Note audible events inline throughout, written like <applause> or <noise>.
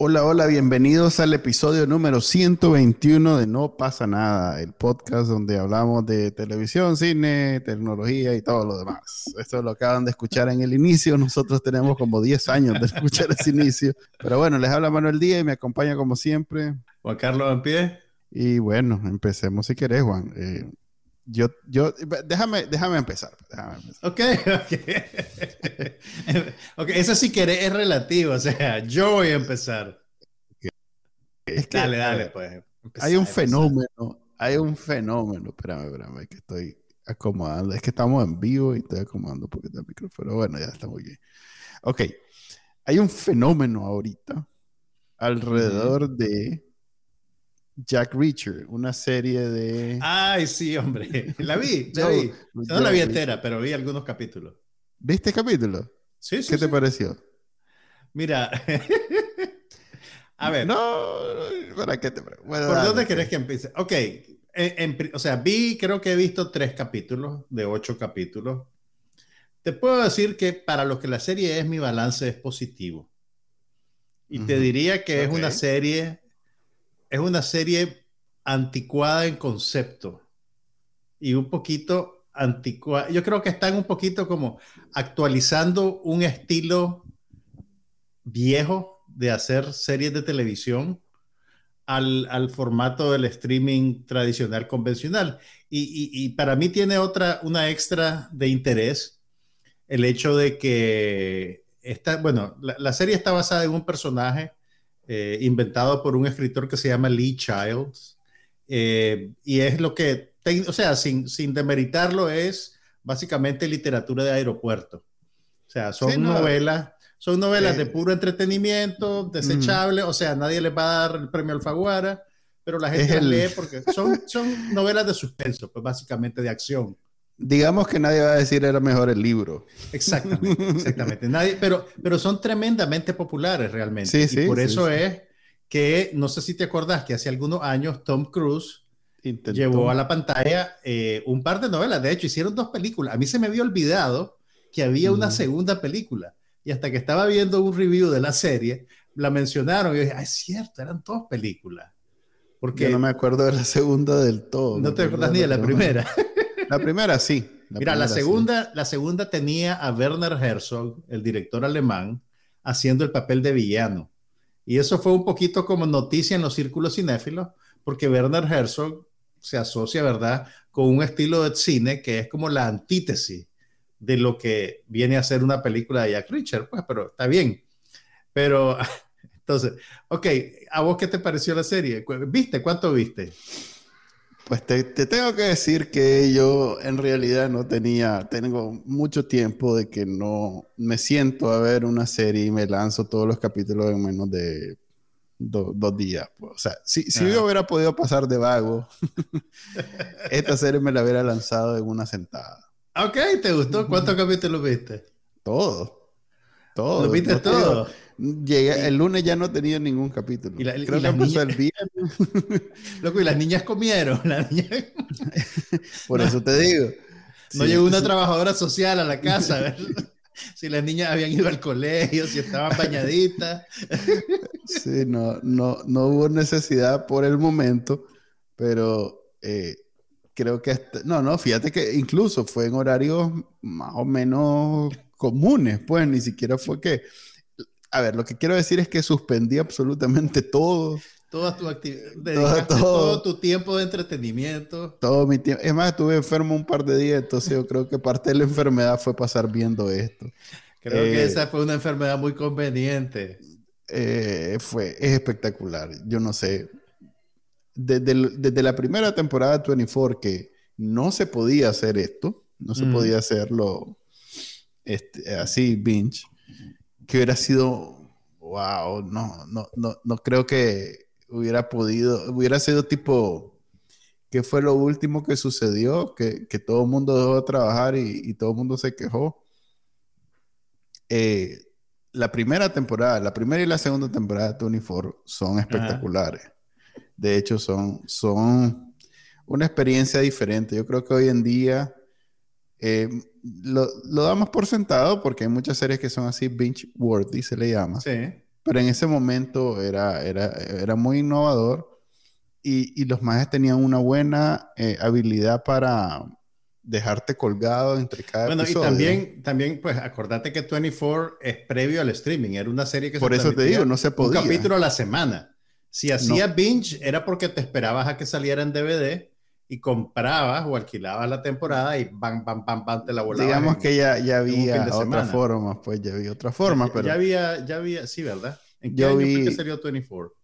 Hola, hola, bienvenidos al episodio número 121 de No pasa nada, el podcast donde hablamos de televisión, cine, tecnología y todo lo demás. Esto lo acaban de escuchar en el inicio, nosotros tenemos como 10 años de escuchar ese inicio. Pero bueno, les habla Manuel Díaz y me acompaña como siempre. Juan Carlos en pie. Y bueno, empecemos si querés, Juan. Eh, yo, yo, déjame, déjame empezar. Déjame empezar. Ok, ok. <laughs> ok, eso si querés es relativo, o sea, yo voy a empezar. Es que, dale, dale, pues. hay un fenómeno, hay un fenómeno. Espérame, espérame, que estoy acomodando. Es que estamos en vivo y estoy acomodando un poquito el micrófono. Bueno, ya está muy bien. Ok, hay un fenómeno ahorita alrededor de Jack Reacher, una serie de... Ay, sí, hombre. <laughs> La vi, la vi. No la vi entera, pero vi algunos capítulos. ¿Viste capítulo? Sí, sí. ¿Qué te pareció? Mira. <laughs> A ver. No, ¿para qué te bueno, ¿Por dónde querés que empiece? Ok. o sea, vi, creo que he visto tres capítulos de ocho capítulos. Te puedo decir que para lo que la serie es, mi balance es positivo. Y te diría que es una serie es una serie anticuada en concepto y un poquito anticuada. Yo creo que están un poquito como actualizando un estilo viejo de hacer series de televisión al, formato del streaming tradicional convencional. Y, para mí tiene otra, una extra de interés el hecho de que esta, bueno, la serie está basada en un personaje eh, inventado por un escritor que se llama Lee Childs. Eh, y es lo que, o sea, sin, sin demeritarlo, es básicamente literatura de aeropuerto. O sea, son novelas, son novelas de puro entretenimiento, desechable, o sea, nadie le va a dar el premio Alfaguara, pero la gente lee porque son, son novelas de suspenso, pues básicamente de acción digamos que nadie va a decir era mejor el libro. Exactamente, exactamente. <laughs> Nadie, pero, pero son tremendamente populares realmente. Sí, sí, y por eso es que, no sé si te acordás que hace algunos años Tom Cruise llevó a la pantalla eh, un par de novelas. De hecho, hicieron dos películas. A mí se me había olvidado que había una segunda película. Y hasta que estaba viendo un review de la serie, la mencionaron y yo dije, ah, es cierto, eran dos películas. Porque yo no me acuerdo de la segunda del todo. No te acuerdas ni de la primera. <laughs> La primera sí. Mira, la segunda, la segunda tenía a Werner Herzog, el director alemán, haciendo el papel de villano. Y eso fue un poquito como noticia en los círculos cinéfilos, porque Werner Herzog se asocia, ¿verdad?, con un estilo de cine que es como la antítesis de lo que viene a ser una película de Jack Richard. Pues, pero está bien. Pero, <laughs> entonces, ok, ¿a vos qué te pareció la serie? ¿Viste? ¿Cuánto viste? Pues te, tengo que decir que yo en realidad no tenía, tengo mucho tiempo de que no me siento a ver una serie y me lanzo todos los capítulos en menos de dos días. Pues. O sea, si, si yo hubiera podido pasar de vago, <laughs> esta serie me la hubiera lanzado en una sentada. Ok, ¿te gustó? ¿Cuántos capítulos viste? Todo. Todo. ¿Lo viste todo? Llegué, el lunes ya no tenía ningún capítulo. Y Creo que empezó el viernes. <laughs> Loco, y las niñas comieron. <laughs> Por eso te digo. <laughs> No llegó una trabajadora social a la casa a ver si las niñas habían ido al colegio, si estaban bañaditas. Sí, no, no, no hubo necesidad por el momento, pero eh, creo que... no, no, fíjate que incluso fue en horarios más o menos comunes, pues ni siquiera fue que a ver, lo que quiero decir es que suspendí absolutamente todo. Toda tu actividad, todo, tu tiempo de entretenimiento. Todo mi tiempo. Es más, estuve enfermo un par de días, entonces yo creo que parte de la enfermedad fue pasar viendo esto. Creo que eh, esa fue una enfermedad muy conveniente. Eh, fue, es espectacular. Yo no sé. Desde, desde, la primera temporada de 24 que no se podía hacer esto, no se podía hacerlo este, así, binge que hubiera sido, wow, no, no, no, no creo que hubiera podido, hubiera sido tipo ¿Qué fue lo último que sucedió? Que, todo el mundo dejó de trabajar y, todo el mundo se quejó. Eh, la primera temporada, la primera y la segunda temporada de 24 son espectaculares. De hecho, son, son una experiencia diferente. Yo creo que hoy en día eh, lo, damos por sentado porque hay muchas series que son así binge-worthy, se le llama. Sí. Pero en ese momento era, era, era muy innovador y, los maestros tenían una buena eh, habilidad para dejarte colgado entre cada bueno, y también, también, pues, acordate que 24 es previo al streaming. Era una serie que Por eso te digo, no se podía. Un capítulo a la semana. Si hacías binge, era porque te esperabas a que saliera en DVD y comprabas o alquilabas la temporada y bam, bam, bam, bam, te la volabas. Digamos que ya, ya había otra forma, pues ya había otra forma, pero... Ya había, ya había, sí, ¿verdad? ¿En qué año vi... fue que salió 24?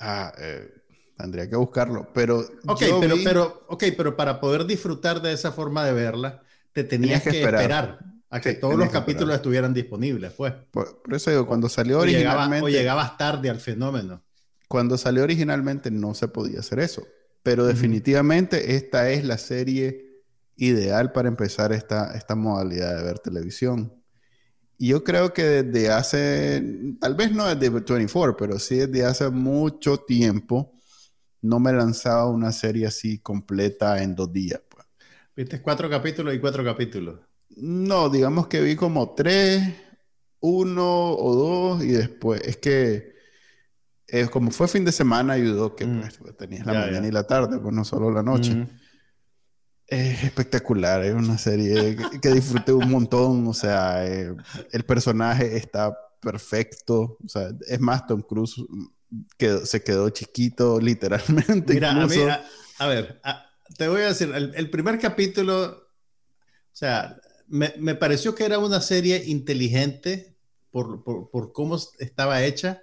Ah, eh, tendría que buscarlo, pero... Ok, pero, pero, okay, pero para poder disfrutar de esa forma de verla, te tenías, que, esperar. a que todos los capítulos estuvieran disponibles, pues. Por, eso digo, cuando salió originalmente... o llegabas tarde al fenómeno. Cuando salió originalmente no se podía hacer eso pero definitivamente esta es la serie ideal para empezar esta, esta modalidad de ver televisión. Y yo creo que desde hace, tal vez no desde 24, pero sí desde hace mucho tiempo, no me lanzaba una serie así completa en dos días. Pues. ¿Viste cuatro capítulos y cuatro capítulos? No, digamos que vi como tres, uno o dos, y después, es que eh, como fue fin de semana, ayudó que mm. pues, tenías la mañana y la tarde, pues no solo la noche. Es espectacular, es una serie que, disfruté un montón, o sea, eh, el personaje está perfecto, o sea, es más, Tom Cruise quedó, se quedó chiquito <laughs> literalmente. Mira, a, a, ver, te voy a decir, el, primer capítulo, o sea, me, me, pareció que era una serie inteligente por, por, por cómo estaba hecha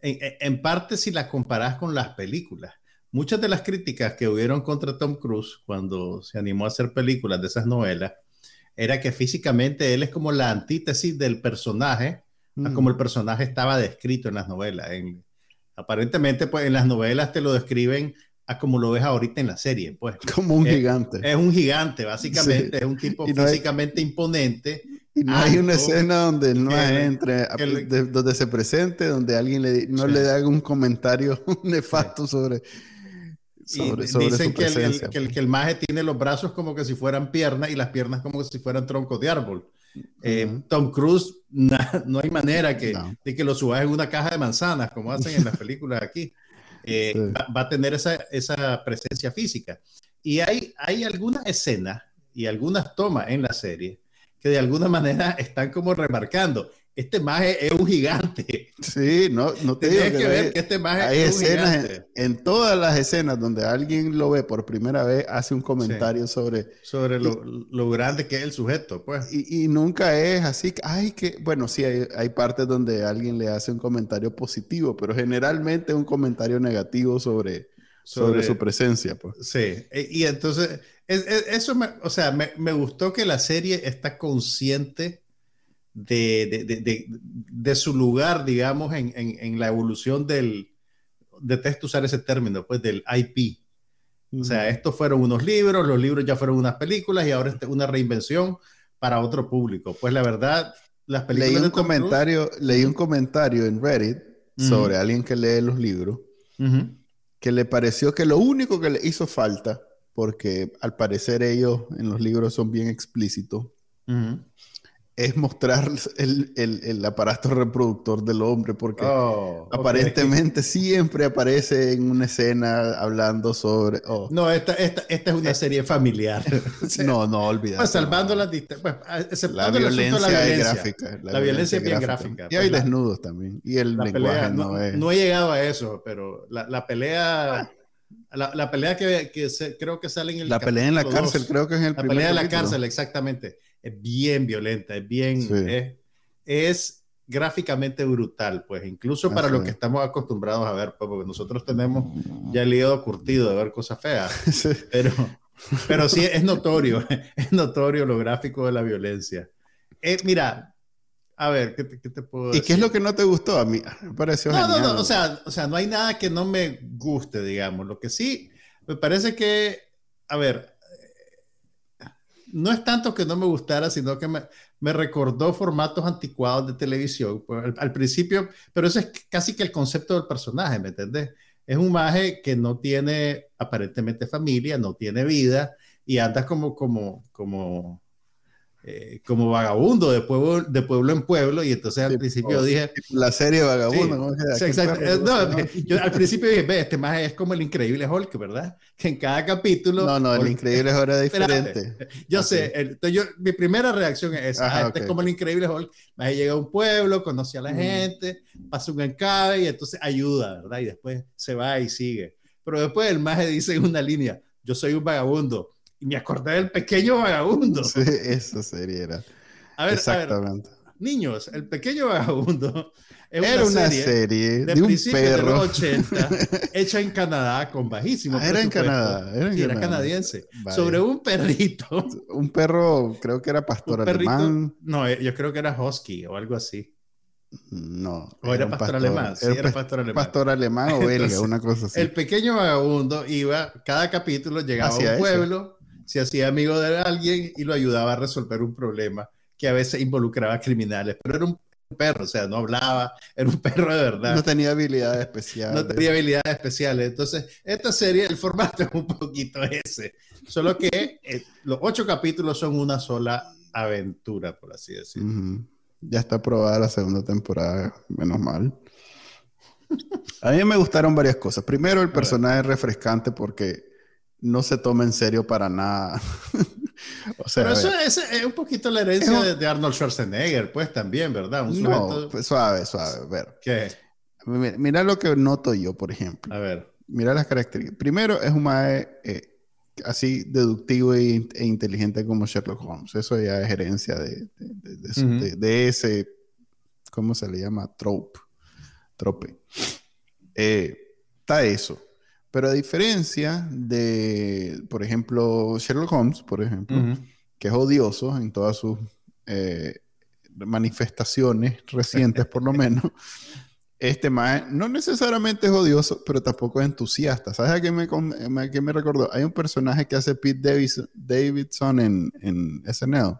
en, parte si la comparas con las películas. Muchas de las críticas que hubieron contra Tom Cruise cuando se animó a hacer películas de esas novelas era que físicamente él es como la antítesis del personaje, como el personaje estaba descrito en las novelas. aparentemente, pues en las novelas te lo describen a como lo ves ahorita en la serie, pues. <laughs> Como un gigante. Es un gigante, básicamente, es un tipo físicamente imponente y no hay una escena donde no entre, donde se presente, donde alguien le, no le haga un comentario <laughs> nefasto sobre, sobre, sobre dicen que el, que, el, que el maje tiene los brazos como que si fueran piernas y las piernas como si fueran troncos de árbol. Eh, Tom Cruise, <laughs> no hay manera que, de que lo subas en una caja de manzanas, como hacen en las <laughs> películas aquí. Eh, va, a tener esa, esa presencia física. Y hay, hay algunas escenas y algunas tomas en la serie que de alguna manera están como remarcando. Este maje es un gigante. Sí, no, no te Tienes que, ver que este maje hay es escenas un gigante. En, todas las escenas donde alguien lo ve por primera vez, hace un comentario sobre... Sobre lo, lo, grande que es el sujeto, pues. Y, y nunca es así, ay, que... Bueno, sí, hay, hay, partes donde alguien le hace un comentario positivo, pero generalmente es un comentario negativo sobre, sobre, su presencia, pues. Sí, e, y entonces eso, me, o sea, me, me, gustó que la serie está consciente de, de, de, de su lugar, digamos, en, en, en, la evolución del, detesto usar ese término, pues del IP. O sea, estos fueron unos libros, los libros ya fueron unas películas y ahora es una reinvención para otro público. Pues la verdad, las películas... Leí un, comentario, leí un comentario en Reddit sobre alguien que lee los libros, que le pareció que lo único que le hizo falta porque al parecer ellos en los libros son bien explícitos es mostrar el, el, el, aparato reproductor del hombre, porque oh, aparentemente siempre aparece en una escena hablando sobre... Oh. No, esta, esta, esta, es una eh, serie familiar. <laughs> no, no, olvídate. Pues salvando la, pues, la, violencia la violencia gráfica. La, violencia, es bien gráfica. y hay pues desnudos también. Y el lenguaje no, es... No he llegado a eso, pero la, pelea... La, pelea que, que creo que sale en el... La pelea en la cárcel, creo que es en el La pelea en la cárcel, exactamente es bien violenta, es bien, es, gráficamente brutal, pues incluso para lo que estamos acostumbrados a ver, pues, porque nosotros tenemos ya el hígado curtido de ver cosas feas, <laughs> pero, pero sí es notorio, <laughs> es notorio lo gráfico de la violencia. Eh, mira, a ver, ¿qué te, puedo decir? ¿Y qué es lo que no te gustó? A mí me pareció no, No, no, o sea, o sea, no hay nada que no me guste, digamos. Lo que sí, Me parece que, a ver, no es tanto que no me gustara, sino que me, me recordó formatos anticuados de televisión pues, al, principio, pero eso es casi que el concepto del personaje, ¿me entiendes? Es un maje que no tiene aparentemente familia, no tiene vida y anda como, como, como, eh, como vagabundo de pueblo, de pueblo en pueblo y entonces al principio dije... La serie Vagabundo, exacto. <laughs> yo al principio dije, ve, este más es como el increíble Hulk, ¿verdad? Que <laughs> en cada capítulo... No, no, el increíble Hulk era diferente. <laughs> yo sé, entonces yo, mi primera reacción es esa, ah, este es como el increíble Hulk, más llega a un pueblo, conoce a la gente, pasa un encabe y entonces ayuda, ¿verdad? Y después se va y sigue. Pero después el maje dice en una línea, yo soy un vagabundo y me acordé del pequeño vagabundo. Sí, eso sería. A ver, Exactamente. niños, el pequeño vagabundo era una, serie, de, un perro. de los 80 <laughs> hecha en Canadá con bajísimo ah, era en Canadá era, en era canadiense sobre un perrito <laughs> un perro creo que era pastor alemán no eh, yo creo que era husky o algo así no. O era, pastor, alemán. Sí, era, pastor alemán. Pastor alemán o belga, una cosa <laughs> así. El pequeño vagabundo iba, cada capítulo llegaba a un pueblo, se hacía amigo de alguien y lo ayudaba a resolver un problema que a veces involucraba criminales, pero era un perro, o sea, no hablaba, era un perro de verdad. No tenía habilidades especiales. No tenía habilidades especiales. Entonces, esta serie, el formato es un poquito ese, solo que eh, los ocho capítulos son una sola aventura, por así decirlo. Ya está aprobada la segunda temporada, menos mal. A mí me gustaron varias cosas. Primero, el personaje es refrescante porque no se toma en serio para nada. <laughs> o sea, Pero eso es, un poquito la herencia de, Arnold Schwarzenegger, pues también, ¿verdad? no, pues, suave, suave. A ver. ¿Qué? Mira, lo que noto yo, por ejemplo. A ver. Mira las características. Primero, es un mae eh, así deductivo e, e, inteligente como Sherlock Holmes. Eso ya es herencia de, de, ese, ¿cómo se le llama? Trope. Trope. Eh, está eso. Pero a diferencia de, por ejemplo, Sherlock Holmes, por ejemplo, que es odioso en todas sus eh, manifestaciones recientes, por lo <laughs> menos, este más no necesariamente es odioso, pero tampoco es entusiasta. ¿Sabes a qué me, me recordó? Hay un personaje que hace Pete Davidson, en, en SNL.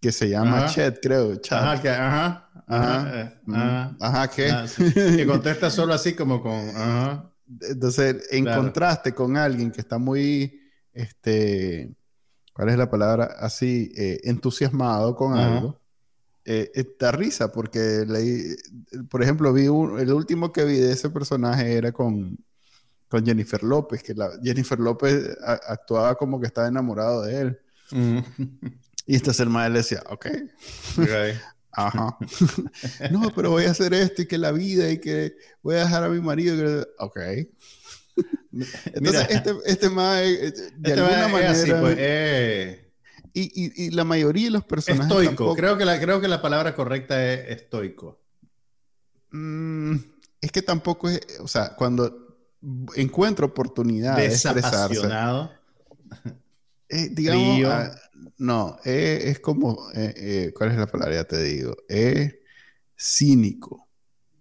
Que se llama Chet, creo. Ajá, que, ajá, ajá, ajá, ajá, ¿qué? Ah, que contesta solo así como con, ajá. Entonces, en contraste con alguien que está muy, este, ¿cuál es la palabra? Así, eh, entusiasmado con algo, eh, da risa porque, por ejemplo, vi el último que vi de ese personaje era con, con Jennifer López, que la, Jennifer López actuaba como que estaba enamorado de él. Y entonces el maestro le decía, ok. okay. Ajá. <laughs> no, pero voy a hacer esto y que la vida y que voy a dejar a mi marido. Ok. Entonces, este, este más, eh, de este alguna manera. Así, pues, eh. y, y, y, la mayoría de los personajes. Estoico. Creo, que la, creo que la palabra correcta es estoico. Mm, es que tampoco es. O sea, cuando encuentro oportunidad de expresarse. Eh, digamos, ah, no, eh, es como, eh, eh, ¿cuál es la palabra? Ya te digo, es cínico,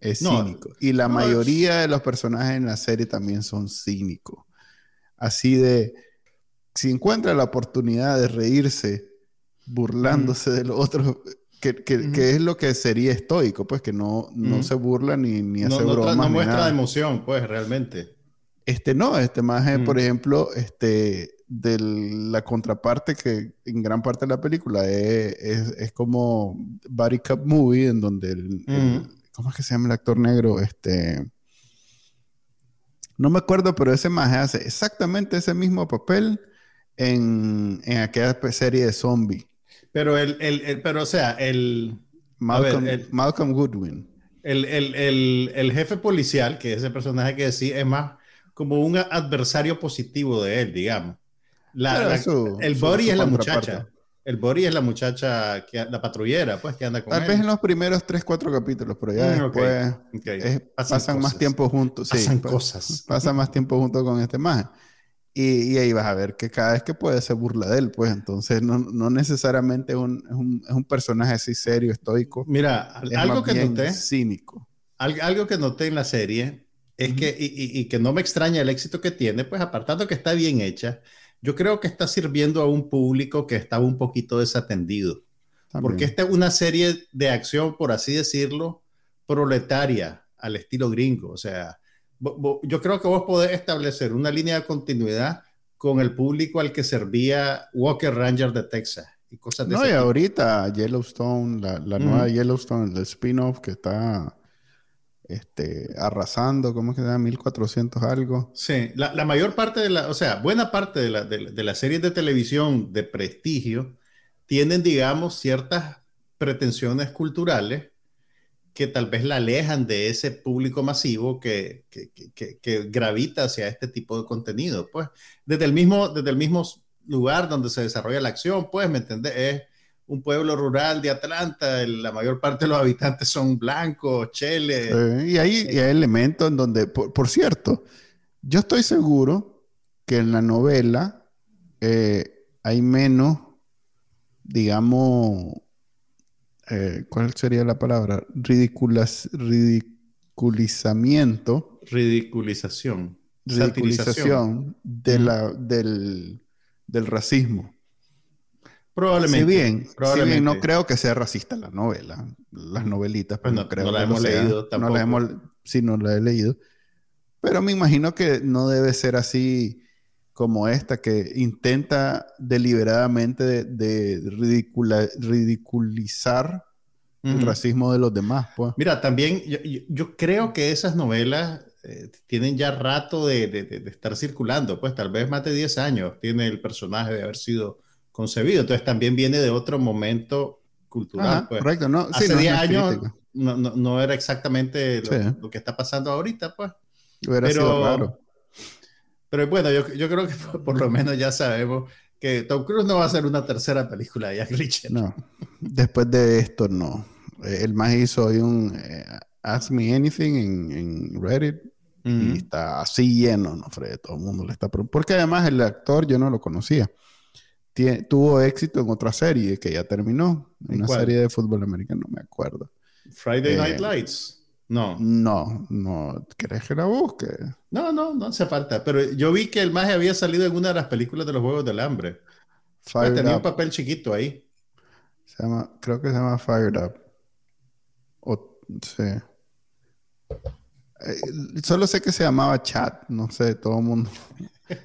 es cínico. Y la mayoría de los personajes en la serie también son cínicos. Así de, si encuentra la oportunidad de reírse burlándose de los otros, que, es lo que sería estoico, pues que no, no se burla ni, ni hace no, bromas. No muestra emoción, pues realmente. Este no, este más, por ejemplo, este de la contraparte que en gran parte de la película es, es, como Body Cup Movie, en donde el, ¿cómo es que se llama el actor negro? Este, no me acuerdo, pero ese más hace exactamente ese mismo papel en, en aquella serie de zombie. Pero el, el, pero o sea, el Malcolm, Malcolm Goodwin. El, el, jefe policial, que es el personaje que decía, es más como un adversario positivo de él, digamos el body es la muchacha. El body es la muchacha, que, la patrullera, pues, que anda con Tal vez en los primeros 3, 4 capítulos, pero ya mm, después pasan, más tiempo juntos. Pasan cosas. Pasan más tiempo juntos con este más. Y, ahí vas a ver que cada vez que puede se burla de él, pues entonces no, no necesariamente un, es, un, es, un, personaje así serio, estoico. Mira, algo que noté. Cínico. Algo que noté en la serie es que, y, que no me extraña el éxito que tiene, pues apartando que está bien hecha, yo creo que está sirviendo a un público que estaba un poquito desatendido. Porque esta es una serie de acción, por así decirlo, proletaria al estilo gringo. O sea, yo creo que vos podés establecer una línea de continuidad con el público al que servía Walker Ranger de Texas y cosas de No, y ahorita Yellowstone, la, nueva Yellowstone, el spin-off que está este, arrasando, ¿cómo es que se llama? 1400 algo. Sí, la, mayor parte de la, o sea, buena parte de, la, de, las series de televisión de prestigio tienen, digamos, ciertas pretensiones culturales que tal vez la alejan de ese público masivo que, que, que, gravita hacia este tipo de contenido. Pues desde el mismo, desde el mismo lugar donde se desarrolla la acción, pues, ¿me entiendes? Es un pueblo rural de Atlanta, la mayor parte de los habitantes son blancos, cheles. y, hay, hay elementos en donde, por, cierto, yo estoy seguro que en la novela eh, hay menos, digamos, eh, ¿cuál sería la palabra? Ridiculas, ridiculizamiento. Ridiculización. Ridiculización de la, del, del racismo. Probablemente. Si bien, probablemente. no creo que sea racista la novela, las novelitas, pues no, creo no la hemos leído tampoco. No la hemos, sí, no la he leído. Pero me imagino que no debe ser así como esta, que intenta deliberadamente de, ridiculizar el racismo de los demás. Pues. Mira, también yo, creo que esas novelas eh, tienen ya rato de, de, estar circulando, pues tal vez más de 10 años tiene el personaje de haber sido concebido. Entonces también viene de otro momento cultural. pues. Correcto, no. Hace 10 años no, no, era exactamente lo, que está pasando ahorita, pues. Hubiera pero, sido raro. Pero bueno, yo, yo, creo que <laughs> por, lo menos ya sabemos que Tom Cruise no va a hacer una tercera película de Jack Reacher. No, después de esto no. El más hizo hoy un eh, Ask Me Anything en, en Reddit y está así lleno, ¿no, Fred? Todo el mundo le está... Porque además el actor yo no lo conocía tuvo éxito en otra serie que ya terminó. Una serie de fútbol americano, no me acuerdo. Friday Night eh, Lights. No. No, no. ¿Querés que la busque? No, no, no hace falta. Pero yo vi que el maje había salido en una de las películas de los Juegos del Hambre. tenía un papel chiquito ahí. Se llama, creo que se llama Fired Up. O, sí. Eh, solo sé que se llamaba Chat. No sé, todo el mundo.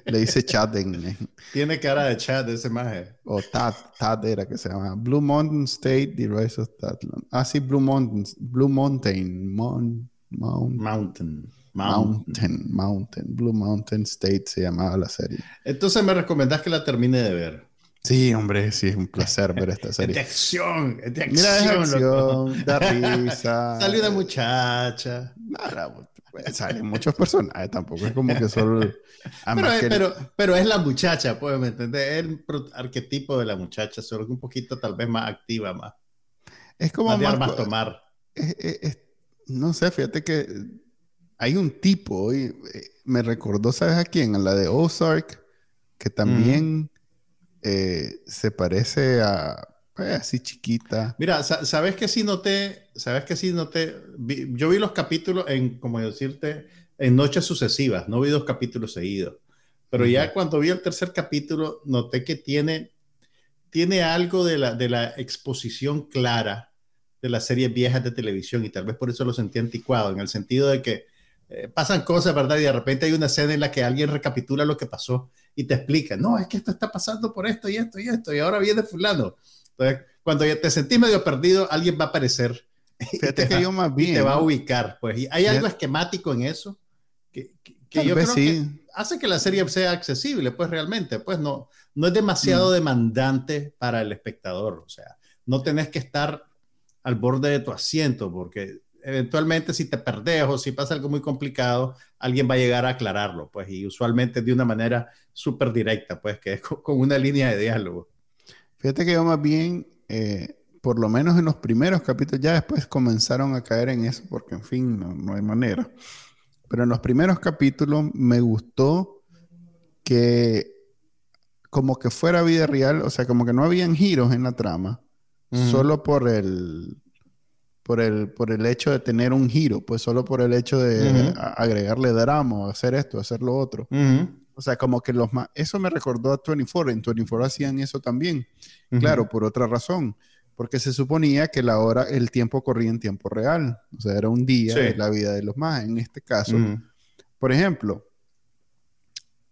Le dice Chad en... Tiene cara de Chad ese maje. O Tad, Tad era que se llama. Blue Mountain State, The Rise of Tad. Ah, sí, Blue Mountain. Blue Mountain. Mountain. Mountain. Mountain. Mountain. Blue Mountain State se llamaba la serie. Entonces me recomendás que la termine de ver. Sí, hombre, sí, es un placer ver esta <laughs> serie. Es de acción, es de acción. Mira, es acción, da <laughs> risa. Salió una muchacha. Nada, pues, salen muchos personajes, tampoco es como que solo... <laughs> pero, pero, es la muchacha, pues, ¿me entiendes? Es el arquetipo de la muchacha, solo que un poquito tal vez más activa, más... Es como más... más tomar. no sé, fíjate que hay un tipo, y eh, me recordó, ¿sabes a quién? A la de Ozark, que también eh, se parece a pues, así chiquita. Mira, sabes que sí noté, sabes que sí noté, yo vi los capítulos en, como decirte, en noches sucesivas, no vi dos capítulos seguidos, pero ya cuando vi el tercer capítulo noté que tiene, tiene algo de la, de la exposición clara de las series viejas de televisión y tal vez por eso lo sentí anticuado, en el sentido de que eh, pasan cosas, ¿verdad? Y de repente hay una escena en la que alguien recapitula lo que pasó y te explica, no, es que esto está pasando por esto y esto y esto, y ahora viene fulano. Entonces, cuando ya te sentís medio perdido, alguien va a aparecer. Fíjate <laughs> que yo más bien. te va a ubicar, pues. Y hay algo esquemático en eso que, que, yo creo que hace que la serie sea accesible, pues realmente, pues no, no es demasiado mm. demandante para el espectador. O sea, no tenés que estar al borde de tu asiento, porque eventualmente si te perdés o si pasa algo muy complicado, alguien va a llegar a aclararlo, pues, y usualmente de una manera súper directa, pues, que es con una línea de diálogo. Fíjate que yo más bien, eh, por lo menos en los primeros capítulos, ya después comenzaron a caer en eso, porque en fin, no, hay manera. Pero en los primeros capítulos me gustó que como que fuera vida real, o sea, como que no habían giros en la trama, solo por el, por el, por el hecho de tener un giro, pues solo por el hecho de agregarle drama, hacer esto, hacer lo otro. O sea, como que los más... Eso me recordó a 24. En 24 hacían eso también. Claro, por otra razón. Porque se suponía que la hora, el tiempo corría en tiempo real. O sea, era un día de la vida de los más. En este caso, por ejemplo,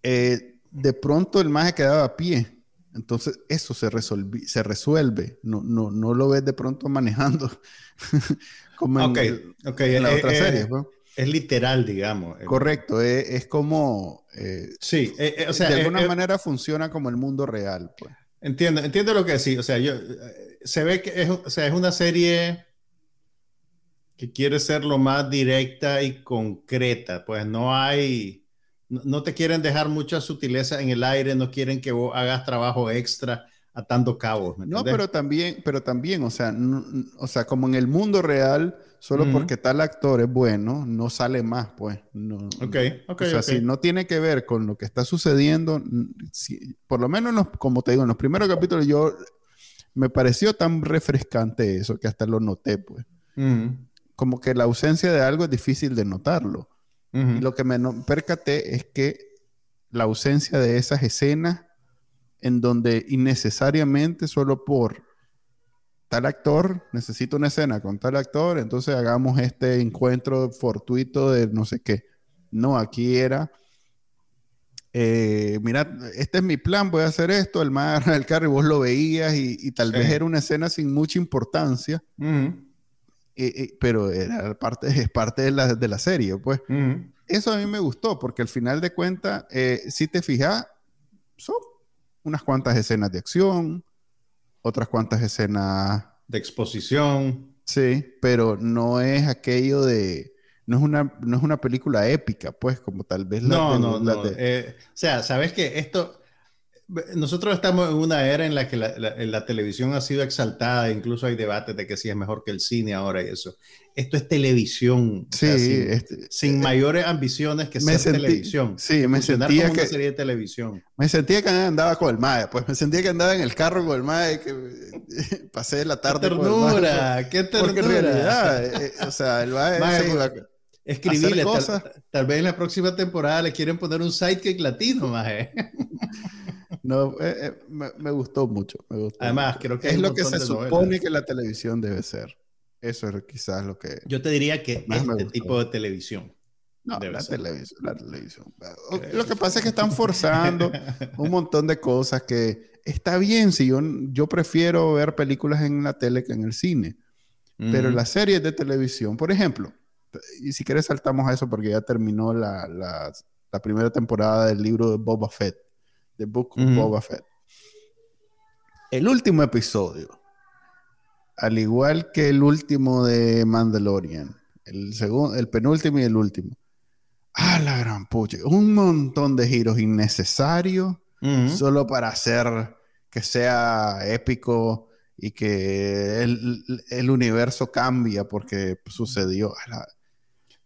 eh, de pronto el maje quedaba a pie. Entonces, eso se, se resuelve. No, no, no lo ves de pronto manejando <laughs> como en, la otra serie. Pues. Es literal, digamos. Correcto, es, como... Eh, sí, eh, o sea... De alguna manera funciona como el mundo real. Pues. Entiendo, entiendo lo que decís. O sea, yo, se ve que es, o sea, es una serie que quiere ser lo más directa y concreta. Pues no hay no te quieren dejar mucha sutileza en el aire, no quieren que vos hagas trabajo extra atando cabos. no, pero también, pero también, o sea, o sea, como en el mundo real, solo porque tal actor es bueno, no sale más, pues. No, ok, ok. O sea, si no tiene que ver con lo que está sucediendo, por lo menos, como te digo, en los primeros capítulos yo me pareció tan refrescante eso que hasta lo noté, pues. Como que la ausencia de algo es difícil de notarlo. Y lo que me percaté es que la ausencia de esas escenas en donde innecesariamente solo por tal actor, necesito una escena con tal actor, entonces hagamos este encuentro fortuito de no sé qué. No, aquí era, eh, mira, este es mi plan, voy a hacer esto, el mar, <laughs> el carro, y vos lo veías y, tal vez era una escena sin mucha importancia pero era parte, es parte de la, de la serie, pues. Eso a mí me gustó, porque al final de cuentas, eh, si te fijas, son unas cuantas escenas de acción, otras cuantas escenas... De exposición. Sí, pero no es aquello de... No es, una, no es una película épica, pues, como tal vez la no, no, no. Eh, o sea, sabes que esto, nosotros estamos en una era en la que la, televisión ha sido exaltada, incluso hay debates de que si es mejor que el cine ahora y eso. Esto es televisión. Sí, este, sin, eh, mayores ambiciones que ser televisión. Sí, me sentía como que, una serie de televisión. Me sentía que andaba con el MAE, pues me sentía que andaba en el carro con el MAE, que <laughs> pasé la tarde qué ternura, con Qué ternura, Porque en realidad, eh, eh, o sea, el MAE, pues, escribirle, tal, vez en la próxima temporada le quieren poner un sidekick latino, MAE. <laughs> No, eh, eh, me, gustó mucho. Además, creo que es lo que se supone que la televisión debe ser. Eso es quizás lo que. Yo te diría que este tipo de televisión. No, la televisión, la televisión. Lo que pasa es que están forzando <laughs> un montón de cosas que está bien si yo, yo prefiero ver películas en la tele que en el cine. Pero las series de televisión, por ejemplo, y si quieres saltamos a eso porque ya terminó la, la primera temporada del libro de Boba Fett. The Book of Boba Fett. El último episodio, al igual que el último de Mandalorian, el, segundo, el penúltimo y el último. Ah, la gran pucha. Un montón de giros innecesarios solo para hacer que sea épico y que el, universo cambia porque sucedió.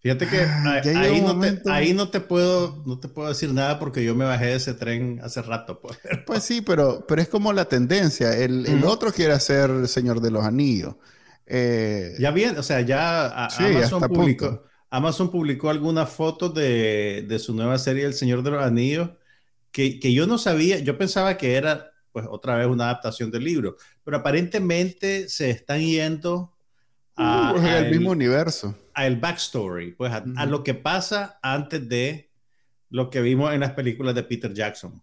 Fíjate que ah, ahí, no te, ahí, no te, puedo, no te puedo decir nada porque yo me bajé de ese tren hace rato. <laughs> Pues, pues sí, pero, pero es como la tendencia. El, otro quiere ser Señor de los Anillos. Eh, ya bien, o sea, ya Amazon, publicó, Amazon publicó algunas fotos de, de, su nueva serie El Señor de los Anillos que, que, yo no sabía, yo pensaba que era pues otra vez una adaptación del libro, pero aparentemente se están yendo a, uh, el mismo universo. A el backstory, pues a, lo que pasa antes de lo que vimos en las películas de Peter Jackson.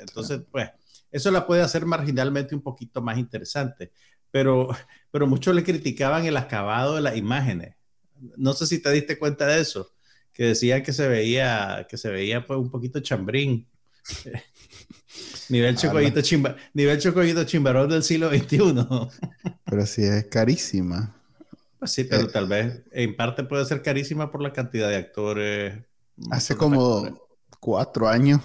entonces, pues, eso la puede hacer marginalmente un poquito más interesante. Pero, pero muchos le criticaban el acabado de las imágenes. No sé si te diste cuenta de eso, que decían que se veía, que se veía pues un poquito chambrín. <laughs> nivel, chocollito chimba, nivel chocollito chimbarón del siglo XXI. pero sí es carísima. Pues sí, pero eh, tal vez en parte puede ser carísima por la cantidad de actores. Hace como cuatro años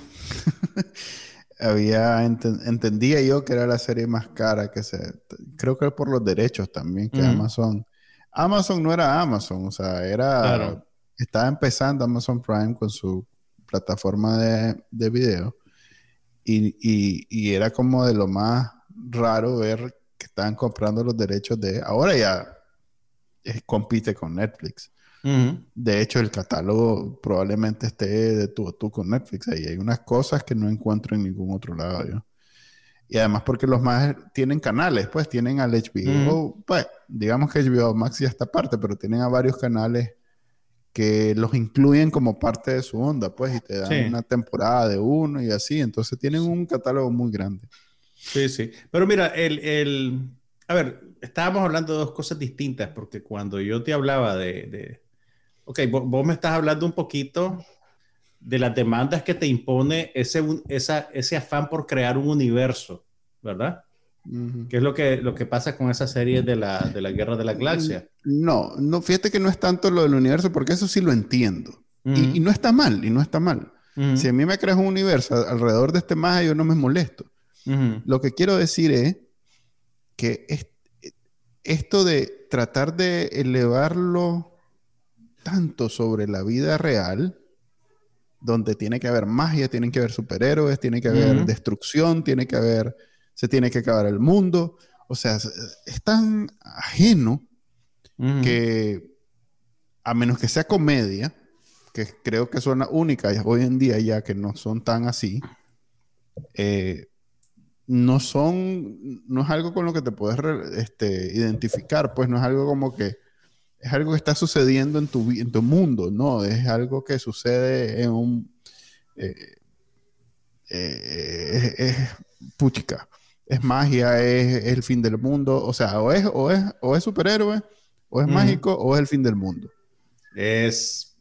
<laughs> había entendía yo que era la serie más cara que se creo que por los derechos también que Amazon Amazon no era Amazon o sea era estaba empezando Amazon Prime con su plataforma de, de video y, y, era como de lo más raro ver que estaban comprando los derechos de ahora ya compite con Netflix. De hecho, el catálogo probablemente esté de tú a tú con Netflix. Ahí hay unas cosas que no encuentro en ningún otro lado. Y además porque los más tienen canales, pues tienen al HBO, pues digamos que HBO Max ya está aparte, pero tienen a varios canales que los incluyen como parte de su onda, pues, y te dan una temporada de uno y así. Entonces tienen un catálogo muy grande. Sí, sí. Pero mira, el, el... a ver, estábamos hablando de dos cosas distintas, porque cuando yo te hablaba de, de... ok, vos, me estás hablando un poquito de las demandas que te impone ese, esa, ese afán por crear un universo, ¿verdad? ¿Qué es lo que, lo que pasa con esa serie de la, de la Guerra de la Galaxia? No, no, fíjate que no es tanto lo del universo, porque eso sí lo entiendo. y, no está mal, y no está mal. Si a mí me creas un universo alrededor de este mago, yo no me molesto. Lo que quiero decir es que esto de tratar de elevarlo tanto sobre la vida real, donde tiene que haber magia, tienen que haber superhéroes, tiene que haber destrucción, tiene que haber se tiene que acabar el mundo. O sea, es tan ajeno que, a menos que sea comedia, que creo que son las únicas hoy en día ya que no son tan así, eh, no son, no es algo con lo que te puedes este, identificar, pues no es algo como que es algo que está sucediendo en tu, en tu mundo, no, es algo que sucede en un... Eh, eh, es puchica es magia, es, el fin del mundo. O sea, o es, o es, o es superhéroe, o es mágico, o es el fin del mundo. Es.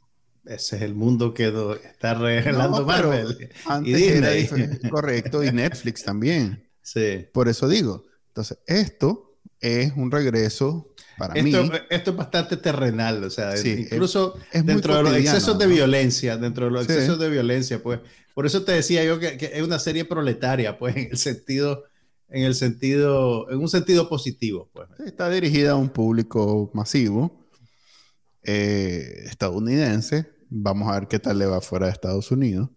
Ese es el mundo que está revelando Marvel. y correcto, y Netflix también. <laughs> Sí. Por eso digo. Entonces, esto es un regreso para esto, mí. Esto es bastante terrenal, o sea, incluso dentro de los excesos de violencia, dentro de los excesos de violencia, pues. Por eso te decía yo que, que, es una serie proletaria, pues, <laughs> en el sentido en el sentido, en un sentido positivo. Pues. está dirigida a un público masivo eh, estadounidense. Vamos a ver qué tal le va fuera de Estados Unidos.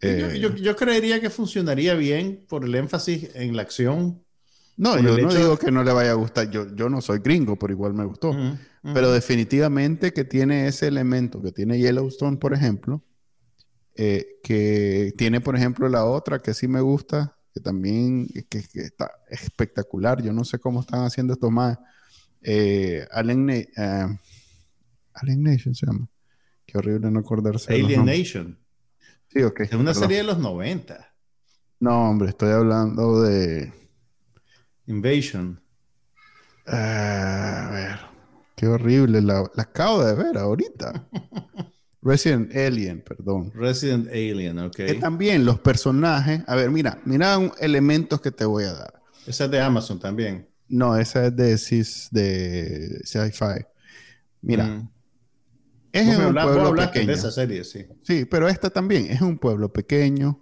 yo, yo, creería que funcionaría bien por el énfasis en la acción. No, yo no digo que no le vaya a gustar. Yo, yo no soy gringo, pero igual me gustó. Pero definitivamente que tiene ese elemento que tiene Yellowstone, por ejemplo, eh, que tiene, por ejemplo, la otra que sí me gusta, que también que, está espectacular. Yo no sé cómo están haciendo esto más. Eh, eh, Alien Nation se llama. Qué horrible no acordarse. Alien Nation. Sí, ok. Es una serie de los 90. No, hombre, estoy hablando de. Invasion. a ver. Qué horrible. La, la acabo de ver ahorita. <laughs> Resident Alien, perdón. Resident Alien, ok. Que también los personajes. A ver, mira, mira elementos que te voy a dar. Esa es de Amazon también. No, esa es de CIS, de Sci-Fi. Mira. Mm. Es un pueblo pequeño. de esa serie, sí. Sí, pero esta también es un pueblo pequeño.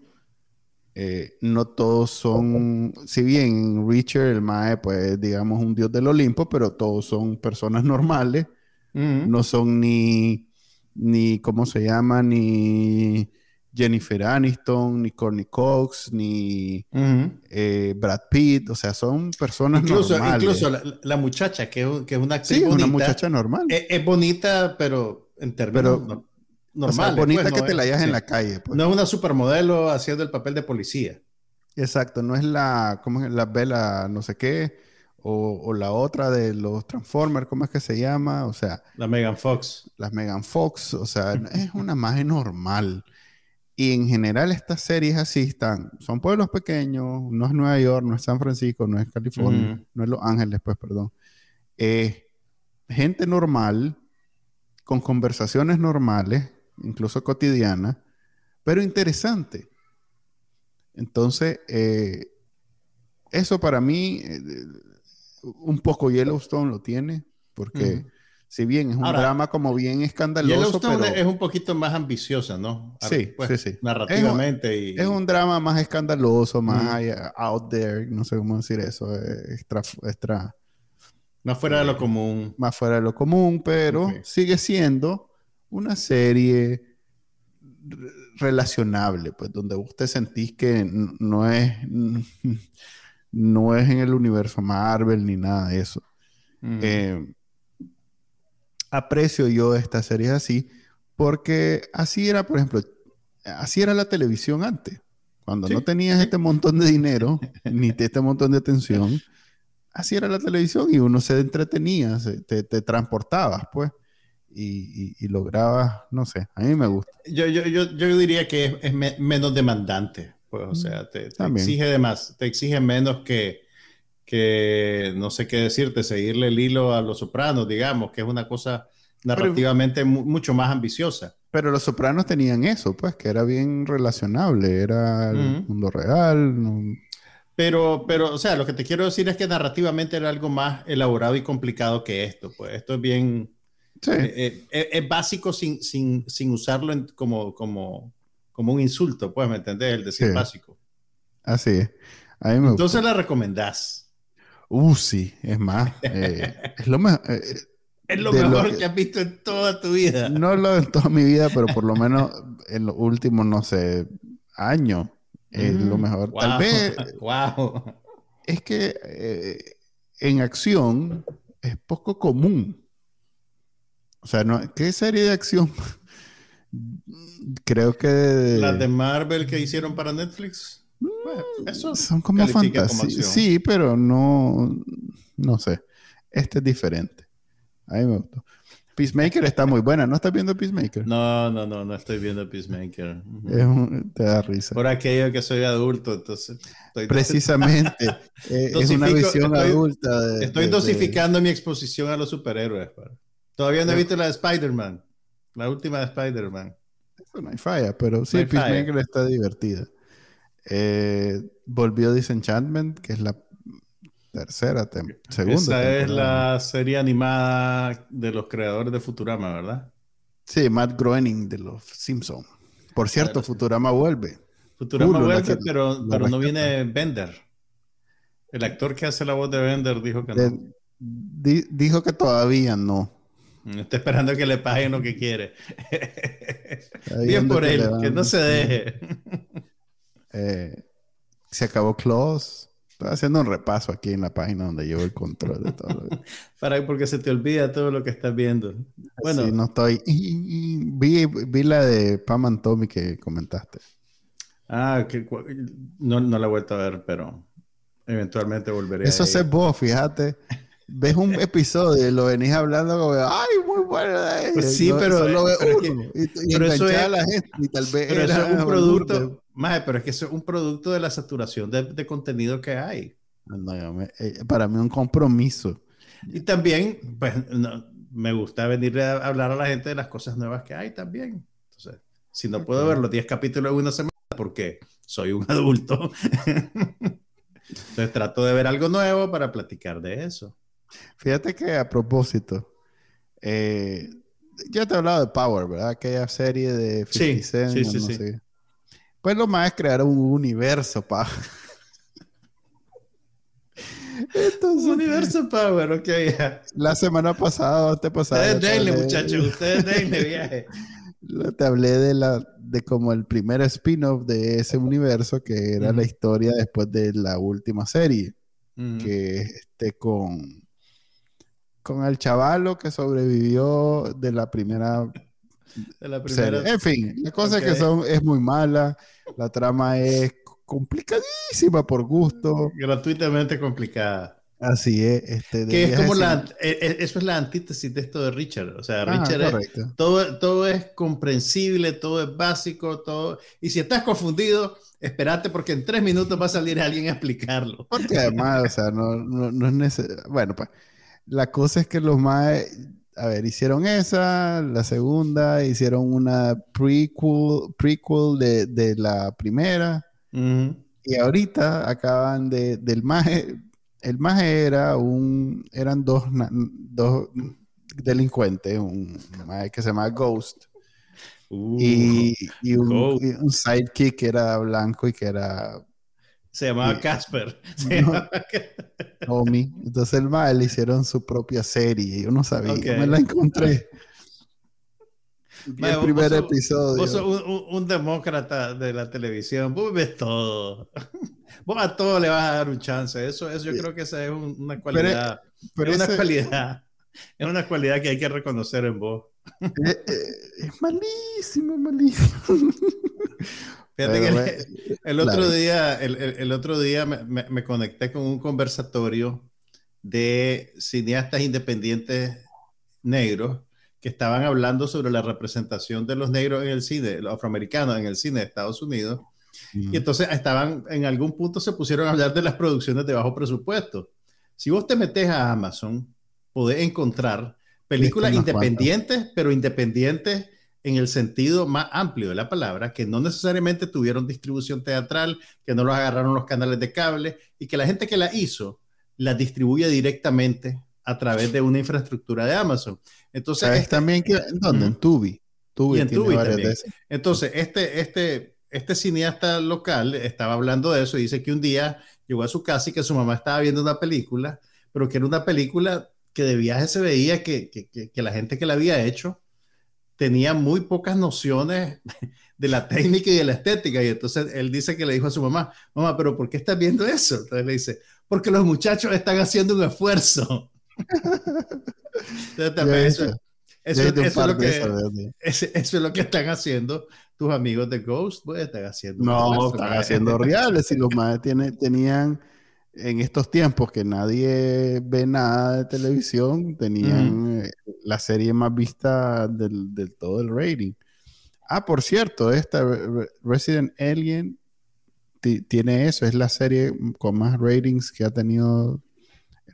Eh, no todos son, si bien Richard, el Mae, pues digamos un dios del Olimpo, pero todos son personas normales. Mm. No son ni ni cómo se llama, ni Jennifer Aniston, ni Courtney Cox, ni eh, Brad Pitt, o sea, son personas normales. Incluso la, muchacha, que, que, es una actriz sí, una muchacha normal. Es, bonita, pero en términos pero, normales. bonita pues, que te la hallas en la calle. Pues. No es una supermodelo haciendo el papel de policía. Exacto, no es la, ¿cómo es? La Bella no sé qué, o, la otra de los Transformers, ¿cómo es que se llama? O sea... La Megan Fox. La Megan Fox, o sea, es una imagen normal. Y en general estas series así están, son pueblos pequeños, no es Nueva York, no es San Francisco, no es California, no es Los Ángeles, pues, perdón. Es gente normal, con conversaciones normales, incluso cotidianas, pero interesante. Entonces, eh, eso para mí, eh, un poco Yellowstone lo tiene, porque si bien es un drama como bien escandaloso. Yellowstone es un poquito más ambiciosa, ¿no? Sí, pues, sí, sí. Narrativamente. Es un, drama más escandaloso, más out there, no sé cómo decir eso, extra. extra más fuera de lo común. Más fuera de lo común, pero sigue siendo una serie relacionable, pues donde usted sentís que no es <laughs> no es en el universo Marvel ni nada de eso. Mm. Eh, aprecio yo estas series así, porque así era, por ejemplo, así era la televisión antes. Cuando no tenías este montón de dinero, <laughs> ni este montón de atención, así era la televisión y uno se entretenía, te, te, transportabas, pues, y, y, lograbas, no sé, a mí me gusta. Yo, yo, yo, yo diría que es, menos demandante, pues, o sea, te, te exige de más, te exige menos que, que, no sé qué decirte, seguirle el hilo a Los Sopranos, digamos, que es una cosa narrativamente mucho más ambiciosa. Pero Los Sopranos tenían eso, pues, que era bien relacionable, era el mundo real. Pero, pero, o sea, lo que te quiero decir es que narrativamente era algo más elaborado y complicado que esto, pues, esto es bien... Eh, eh, es, básico sin, sin, sin usarlo como, como, como un insulto, pues, ¿me entendés? El decir básico. Así es. Entonces la recomendás. Uh, sí, es más. <laughs> Eh, es lo, mejor eh, es lo mejor que, has visto en toda tu vida. No lo en toda mi vida, pero por lo menos en los últimos, no sé, años. Es lo mm, mejor. Tal vez. <laughs> Wow. Es que eh, en acción es poco común. O sea, no, ¿qué serie de acción? <laughs> Creo que. Las de Marvel que hicieron para Netflix. Eso son como fantasía. Sí, pero no, no sé. Este es diferente. A mí me gustó. Peacemaker está muy buena. ¿No estás viendo Peacemaker? No, no, no, no estoy viendo Peacemaker. te da risa. Por aquello que soy adulto, entonces. <laughs> Precisamente. Eh, es una visión adulta. estoy dosificando mi exposición a los superhéroes. Todavía no he visto la de Spider-Man. La última de Spider-Man. Eso no hay falla, pero sí, Peacemaker está divertida. Eh, volvió Disenchantment, que es la tercera, segunda. Esa es la serie animada de los creadores de Futurama, ¿verdad? Sí, Matt Groening de los Simpsons. Por cierto, Futurama vuelve. Futurama vuelve, pero, pero no viene Bender. El actor que hace la voz de Bender dijo que no. dijo que todavía no. Está esperando que le paguen lo que quiere. Bien por él, que no se deje. Eh, se acabó Close. Estoy haciendo un repaso aquí en la página donde llevo el control de todo. <laughs> Para porque se te olvida todo lo que estás viendo. Bueno, no estoy. vi, la de Pam and Tommy que comentaste. Ah, que, no, no la he vuelto a ver, pero eventualmente volveré. Eso es vos, fíjate. Ves un episodio y lo venís hablando como, ay, muy bueno. Pues sí, pero, lo ves uno. y, eso es, a la gente y tal vez pero eso es un producto. Más, pero es que eso es un producto de la saturación de, contenido que hay. Eh, para mí un compromiso. Y también, pues, me gusta venir a hablar a la gente de las cosas nuevas que hay también. Entonces, si no puedo ver los 10 capítulos en una semana, porque soy un <laughs> adulto, <laughs> entonces trato de ver algo nuevo para platicar de eso. Fíjate que a propósito, eh, ya te he hablado de Power, ¿verdad? Aquella serie de 50 sí, sí, sí, sí. Pues lo más es crear un universo, pa. <laughs> Entonces, un universo Power, ok. La semana pasada, te pasaba. Ustedes denle, muchachos, <laughs> ustedes denle viaje. Te hablé de la de como el primer spin-off de ese universo que era la historia después de la última serie, que este con con el chavalo que sobrevivió de la primera en fin, la cosa es que son, es muy mala, la trama es complicadísima por gusto. Gratuitamente complicada. Así es. Este, que es como la, e, e, eso es la antítesis de esto de Richard. O sea, ah, Richard es, todo, todo es comprensible, todo es básico, todo. Y si estás confundido, espérate porque en tres minutos va a salir alguien a explicarlo. Porque además, o sea, no, no, es necesario. Bueno, pues la cosa es que los más a ver, hicieron esa, la segunda, hicieron una prequel, prequel de, de la primera. Y ahorita acaban de, del maje, el maje era un, eran dos, dos delincuentes, un maje que se llama Ghost. Uh, y, y, un, un, sidekick que era blanco y que era se llamaba Casper. <laughs> Tommy. Entonces el mal hicieron su propia serie. Yo no sabía. me la encontré. el primer episodio. Vos sos un, demócrata de la televisión. Vos ves todo. <laughs> Vos a todo le vas a dar un chance. Eso, eso yo creo que esa es una cualidad. Pero, una cualidad. es una cualidad que hay que reconocer en vos. Eh, eh, es malísimo, malísimo. <laughs> Fíjate que el, otro día, el, otro día me, conecté con un conversatorio de cineastas independientes negros que estaban hablando sobre la representación de los negros en el cine, los afroamericanos en el cine de Estados Unidos. Y entonces estaban, en algún punto se pusieron a hablar de las producciones de bajo presupuesto. Si vos te metes a Amazon, podés encontrar películas independientes, pero independientes en el sentido más amplio de la palabra, que no necesariamente tuvieron distribución teatral, que no los agarraron los canales de cable y que la gente que la hizo la distribuye directamente a través de una infraestructura de Amazon. Entonces, este, también que ¿dónde? En Tubi. Tubi en Tubi también. Entonces, este, este, este cineasta local estaba hablando de eso y dice que un día llegó a su casa y que su mamá estaba viendo una película, pero que era una película que de viaje se veía que, que, que la gente que la había hecho tenía muy pocas nociones de la técnica y de la estética. Y entonces él dice que le dijo a su mamá, mamá, pero ¿por qué estás viendo eso? Entonces le dice, porque los muchachos están haciendo un esfuerzo. <laughs> eso, es lo que, eso, es lo que están haciendo tus amigos de Ghost, pues están haciendo. No, están haciendo reales y los más tenían en estos tiempos que nadie ve nada de televisión, tenían eh, la serie más vista del, todo el rating. Ah, por cierto, esta Resident Alien tiene eso, es la serie con más ratings que ha tenido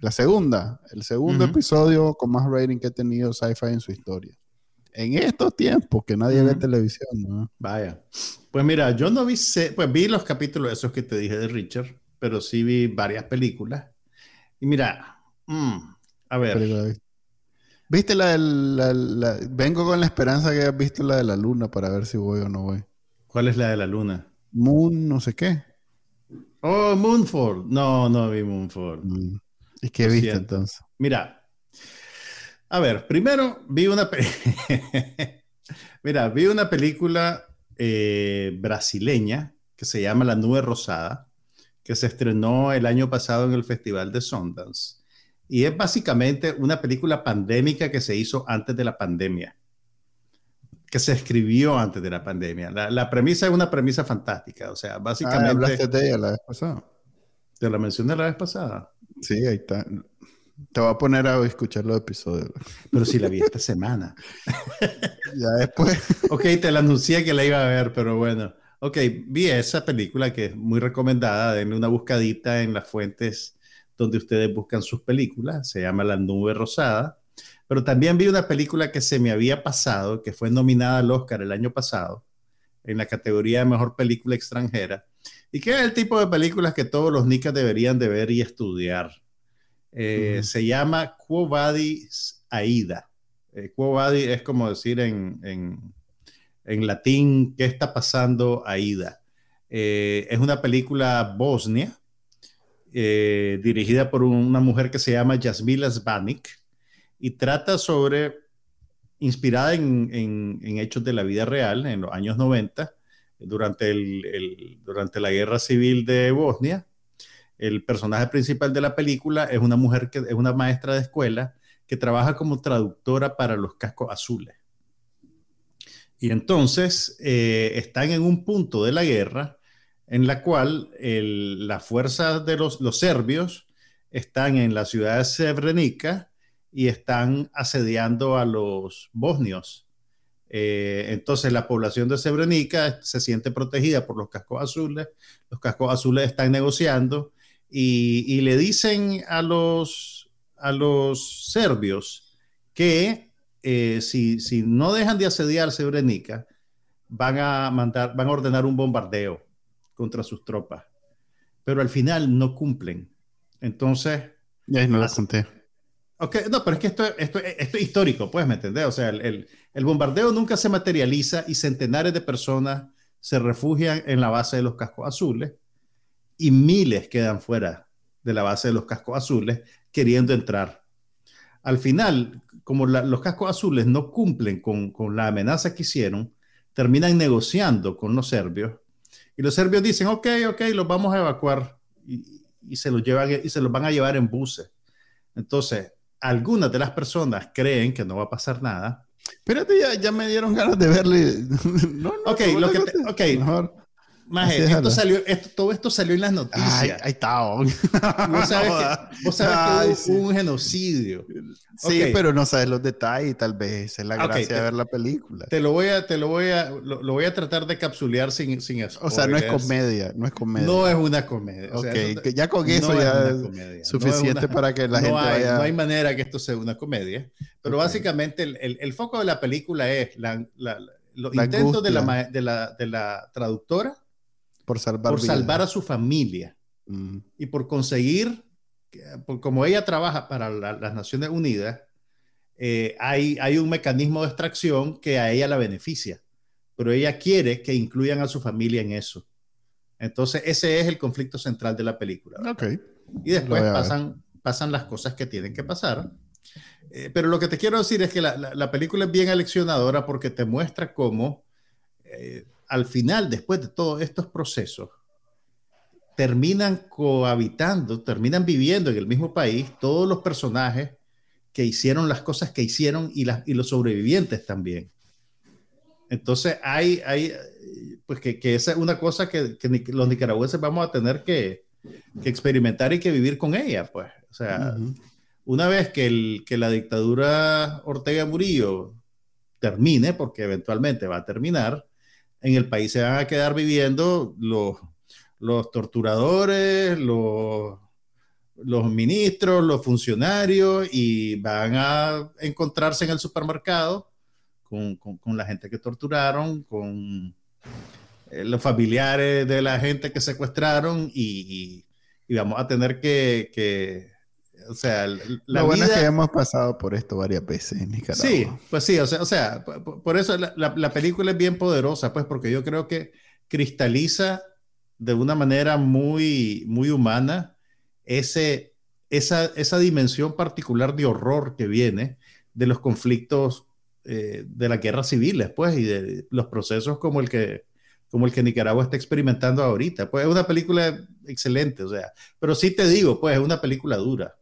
la segunda, el segundo episodio con más rating que ha tenido Sci-Fi en su historia. En estos tiempos que nadie ve televisión, ¿no? Vaya. Pues mira, yo no vi, pues vi los capítulos esos que te dije de Richard pero sí vi varias películas. Y mira, mm, a ver. ¿Viste la, la, Vengo con la esperanza que hayas visto la de la luna para ver si voy o no voy. ¿Cuál es la de la luna? Moon, no sé qué. Oh, Moonfall. No, no vi Moonfall. Mm. ¿Y qué viste entonces? Mira, a ver, primero vi una. <laughs> Mira, vi una película eh, brasileña que se llama La Nube Rosada que se estrenó el año pasado en el Festival de Sundance. Y es básicamente una película pandémica que se hizo antes de la pandemia, que se escribió antes de la pandemia. La, premisa es una premisa fantástica, o sea, básicamente... Ah, hablaste de ella la vez pasada. Te la mencioné la vez pasada. Sí, ahí está. Te voy a poner a escuchar los episodios. Pero si la vi esta semana. <laughs> ya después. ok, te la anuncié que la iba a ver, pero bueno. Ok, vi esa película que es muy recomendada. Denle una buscadita en las fuentes donde ustedes buscan sus películas. Se llama La Nube Rosada. Pero también vi una película que se me había pasado, que fue nominada al Oscar el año pasado, en la categoría de Mejor Película Extranjera, y que es el tipo de películas que todos los nicas deberían de ver y estudiar. Eh, se llama Quo Vadis Aida. Eh, Quo Vadis es como decir en en latín, ¿qué está pasando, Aida? Eh, es una película bosnia, eh, dirigida por una mujer que se llama Jasmila Zbanik, y trata sobre, inspirada en, hechos de la vida real, en los años 90, durante, el, durante la guerra civil de Bosnia. El personaje principal de la película es una mujer que es una maestra de escuela que trabaja como traductora para los cascos azules. Y entonces eh, están en un punto de la guerra en la cual las fuerzas de los, serbios están en la ciudad de Srebrenica y están asediando a los bosnios. Eh, entonces la población de Srebrenica se siente protegida por los cascos azules, los cascos azules están negociando y, le dicen a los, a los serbios que eh, si, si, no dejan de asediar Srebrenica, van a mandar, van a ordenar un bombardeo contra sus tropas. Pero al final no cumplen. Entonces. Ya no lo conté. Ok, no, pero es que esto, esto, esto es histórico, puedes me entender. O sea, el, el, bombardeo nunca se materializa y centenares de personas se refugian en la base de los cascos azules y miles quedan fuera de la base de los cascos azules queriendo entrar. Al final, como los cascos azules no cumplen con, la amenaza que hicieron, terminan negociando con los serbios y los serbios dicen, ok, ok, los vamos a evacuar y, se los llevan y se los van a llevar en buses. Entonces, algunas de las personas creen que no va a pasar nada. Espérate, ya, ya me dieron ganas de verle. <laughs> no, no, ok, lo que te, okay. Mejor. Maje, esto salió, esto, todo esto salió en las noticias. Ay, ahí está. Vos <laughs> sabes que, vos sabes que hubo un genocidio. Sí, pero no sabes los detalles, tal vez es la gracia de ver la película. Te lo voy a, te lo voy a, lo, voy a tratar de capsulear sin, sin spoilers. O sea, no es comedia, no es comedia. No es una comedia. Ok, ya con eso ya es, suficiente para que la gente hay, vaya... No hay manera que esto sea una comedia, pero básicamente el, el, el, foco de la película es la, la, los intentos de la, de, la, de la traductora por salvar, por salvar a su familia mm. y por conseguir, por, como ella trabaja para las Naciones Unidas, eh, hay, hay un mecanismo de extracción que a ella la beneficia, pero ella quiere que incluyan a su familia en eso. Entonces, ese es el conflicto central de la película. Okay. Y después pasan, pasan las cosas que tienen que pasar. Eh, pero lo que te quiero decir es que la, la, película es bien aleccionadora porque te muestra cómo eh, al final, después de todos estos procesos, terminan cohabitando, terminan viviendo en el mismo país todos los personajes que hicieron las cosas que hicieron y, las, y los sobrevivientes también. Entonces hay, hay pues que, que esa es una cosa que, que, los nicaragüenses vamos a tener que, que, experimentar y que vivir con ella, pues. O sea, una vez que, el, que la dictadura Ortega Murillo termine, porque eventualmente va a terminar, en el país se van a quedar viviendo los, torturadores, los, ministros, los funcionarios y van a encontrarse en el supermercado con, la gente que torturaron, con eh, los familiares de la gente que secuestraron y, y, vamos a tener que o sea, la Lo bueno es que hemos pasado por esto varias veces en Nicaragua. Sí, pues sí, o sea, o sea por, eso la, la, película es bien poderosa, pues porque yo creo que cristaliza de una manera muy, muy humana ese, esa, esa dimensión particular de horror que viene de los conflictos eh, de las guerras civiles, pues, y de los procesos como el que como el que Nicaragua está experimentando ahorita. Pues es una película excelente, o sea, pero sí te digo, pues es una película dura.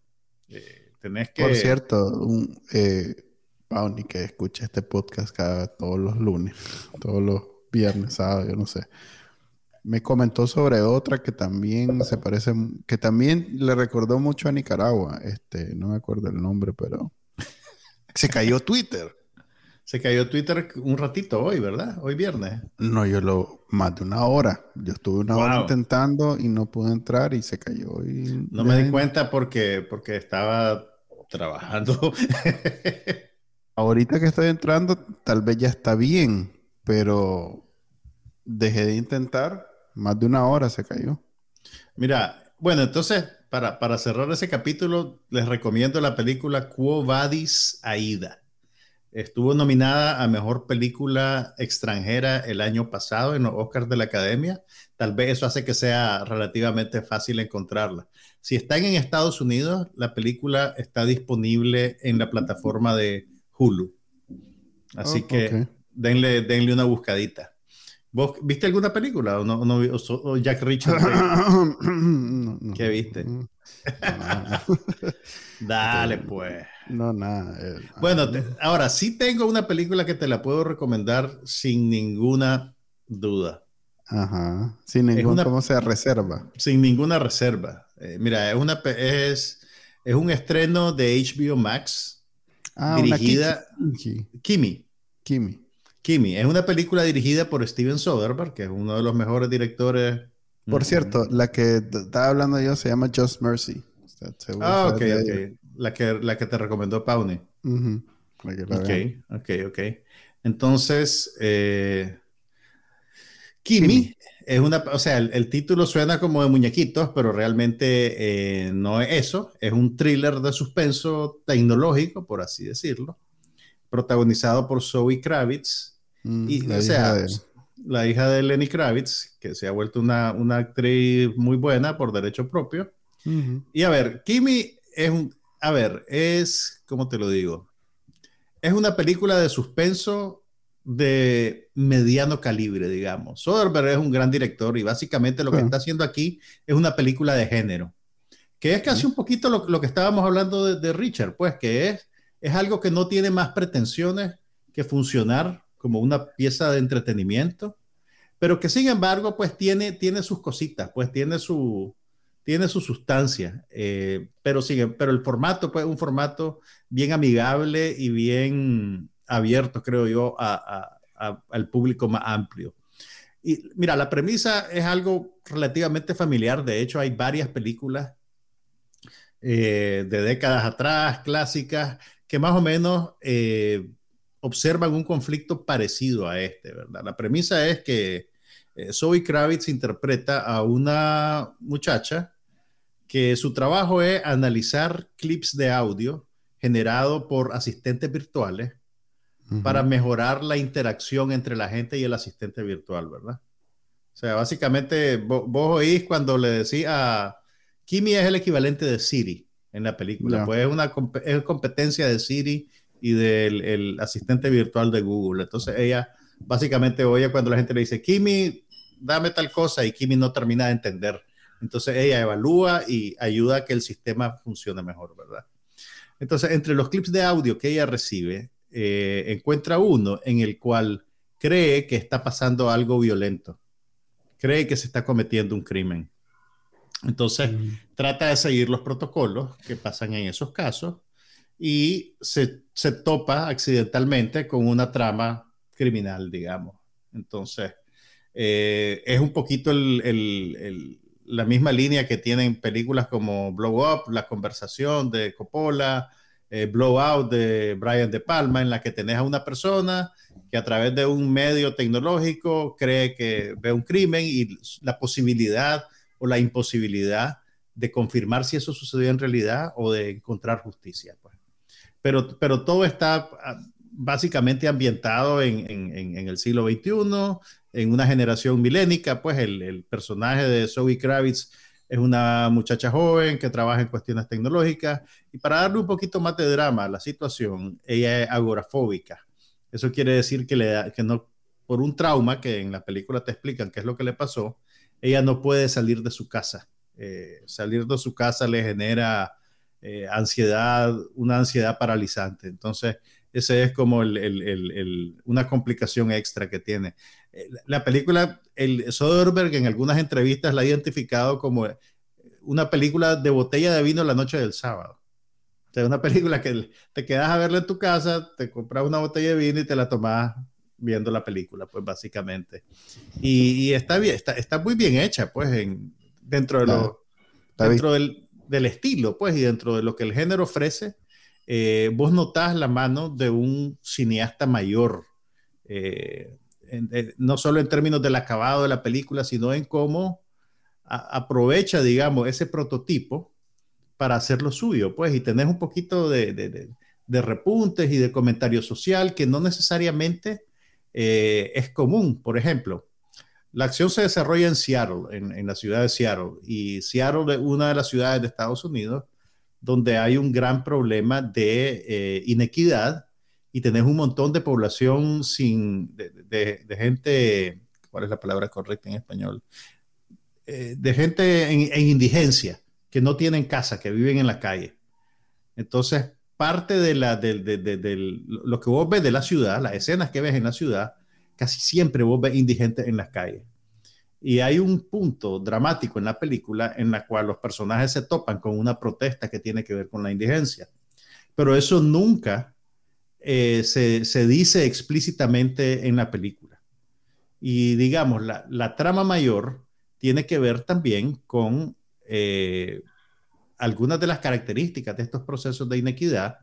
Eh, tenés que... Por cierto, un, eh, Pauni que escucha este podcast cada, todos los lunes, <laughs> todos los viernes, sábados, yo no sé. Me comentó sobre otra que también se parece, que también le recordó mucho a Nicaragua. Este, no me acuerdo el nombre, pero <laughs> se cayó Twitter. Se cayó Twitter un ratito hoy, ¿verdad? Hoy viernes. No, yo lo más de una hora. Yo estuve una hora intentando y no pude entrar y se cayó. Y no me di cuenta porque, porque estaba trabajando. <laughs> Ahorita que estoy entrando, tal vez ya está bien, pero dejé de intentar. Más de una hora se cayó. Mira, bueno, entonces, para, para cerrar ese capítulo, les recomiendo la película Quo Vadis Aida. Estuvo nominada a Mejor Película Extranjera el año pasado en los Oscars de la Academia. Tal vez eso hace que sea relativamente fácil encontrarla. Si están en Estados Unidos, la película está disponible en la plataforma de Hulu. Así oh, que denle, denle una buscadita. ¿Vos viste alguna película o no, no Jack Richard? <coughs> ¿Qué viste? <laughs> Dale, pues. No, nada. Eh, bueno, ahora sí tengo una película que te la puedo recomendar sin ninguna duda. Ajá. Sin ninguna, ¿cómo se reserva? Sin ninguna reserva. Eh, mira, es una es, es un estreno de HBO Max ah, dirigida Kimi. Kimi. Kimi. Es una película dirigida por Steven Soderbergh, que es uno de los mejores directores. Por cierto, la que estaba hablando yo se llama Just Mercy. ah, ok, ok. La que, la que te recomendó Pauni. Ok, ok, ok. Entonces, eh, Kimi, es una, o sea, el, título suena como de muñequitos, pero realmente eh, no es eso. Es un thriller de suspenso tecnológico, por así decirlo, protagonizado por Zoe Kravitz. Mm, y, o sea, la hija de Lenny Kravitz, que se ha vuelto una, una actriz muy buena por derecho propio. Y a ver, Kimi es un, a ver, es, ¿cómo te lo digo? Es una película de suspenso de mediano calibre, digamos. Soderbergh es un gran director y básicamente lo que está haciendo aquí es una película de género Que es casi un poquito lo, lo que estábamos hablando de, de, Richard, pues que es, es algo que no tiene más pretensiones que funcionar como una pieza de entretenimiento, pero que sin embargo, pues tiene, tiene sus cositas, pues tiene su, tiene su sustancia, eh, pero, sigue, pero el formato, pues un formato bien amigable y bien abierto, creo yo, al público más amplio. Y mira, la premisa es algo relativamente familiar, de hecho hay varias películas eh, de décadas atrás, clásicas, que más o menos eh, observan un conflicto parecido a este, ¿verdad? La premisa es que eh, Zoe Kravitz interpreta a una muchacha que su trabajo es analizar clips de audio generado por asistentes virtuales uh -huh. para mejorar la interacción entre la gente y el asistente virtual, ¿verdad? O sea, básicamente vos, vos oís cuando le decís a Kimi es el equivalente de Siri en la película, yeah. pues es una es competencia de Siri y del el asistente virtual de Google. Entonces ella básicamente oye cuando la gente le dice, Kimi, dame tal cosa y Kimi no termina de entender. Entonces ella evalúa y ayuda a que el sistema funcione mejor, ¿verdad? Entonces, entre los clips de audio que ella recibe, eh, encuentra uno en el cual cree que está pasando algo violento, cree que se está cometiendo un crimen. Entonces, mm. trata de seguir los protocolos que pasan en esos casos y se, se topa accidentalmente con una trama criminal, digamos. Entonces, eh, es un poquito la misma línea que tienen películas como Blow Up, La Conversación de Coppola, eh, Blowout de Brian De Palma, en la que tenés a una persona que a través de un medio tecnológico cree que ve un crimen y la posibilidad o la imposibilidad de confirmar si eso sucedió en realidad o de encontrar justicia. Pues. Pero, pero todo está ah, básicamente ambientado en, el siglo XXI, en una generación milénica, pues el, el, personaje de Zoe Kravitz es una muchacha joven que trabaja en cuestiones tecnológicas y para darle un poquito más de drama a la situación, ella es agorafóbica. Eso quiere decir que, le da, que no, por un trauma que en la película te explican qué es lo que le pasó, ella no puede salir de su casa. Eh, salir de su casa le genera eh, ansiedad, una ansiedad paralizante. Entonces, ese es como el, el, el, una complicación extra que tiene. Eh, la película, el Soderbergh en algunas entrevistas la ha identificado como una película de botella de vino la noche del sábado. O sea, una película que te quedas a verla en tu casa, te compras una botella de vino y te la tomas viendo la película, pues básicamente. Y, y está bien, está, está, muy bien hecha, pues, en, dentro, de lo, dentro del, del, estilo, pues, y dentro de lo que el género ofrece eh, vos notás la mano de un cineasta mayor, eh, en, en, no solo en términos del acabado de la película, sino en cómo a, aprovecha, digamos, ese prototipo para hacerlo suyo, pues, y tenés un poquito de, de, de, de repuntes y de comentario social que no necesariamente eh, es común. Por ejemplo, la acción se desarrolla en Seattle, en, en la ciudad de Seattle, y Seattle es una de las ciudades de Estados Unidos donde hay un gran problema de eh, inequidad y tenés un montón de población sin, de, gente, ¿cuál es la palabra correcta en español? Eh, de gente en, en, indigencia, que no tienen casa, que viven en la calle. Entonces, parte de, la, de lo que vos ves de la ciudad, las escenas que ves en la ciudad, casi siempre vos ves indigentes en las calles. Y hay un punto dramático en la película en la cual los personajes se topan con una protesta que tiene que ver con la indigencia. Pero eso nunca eh, se, se, dice explícitamente en la película. Y digamos, la, la trama mayor tiene que ver también con eh, algunas de las características de estos procesos de inequidad,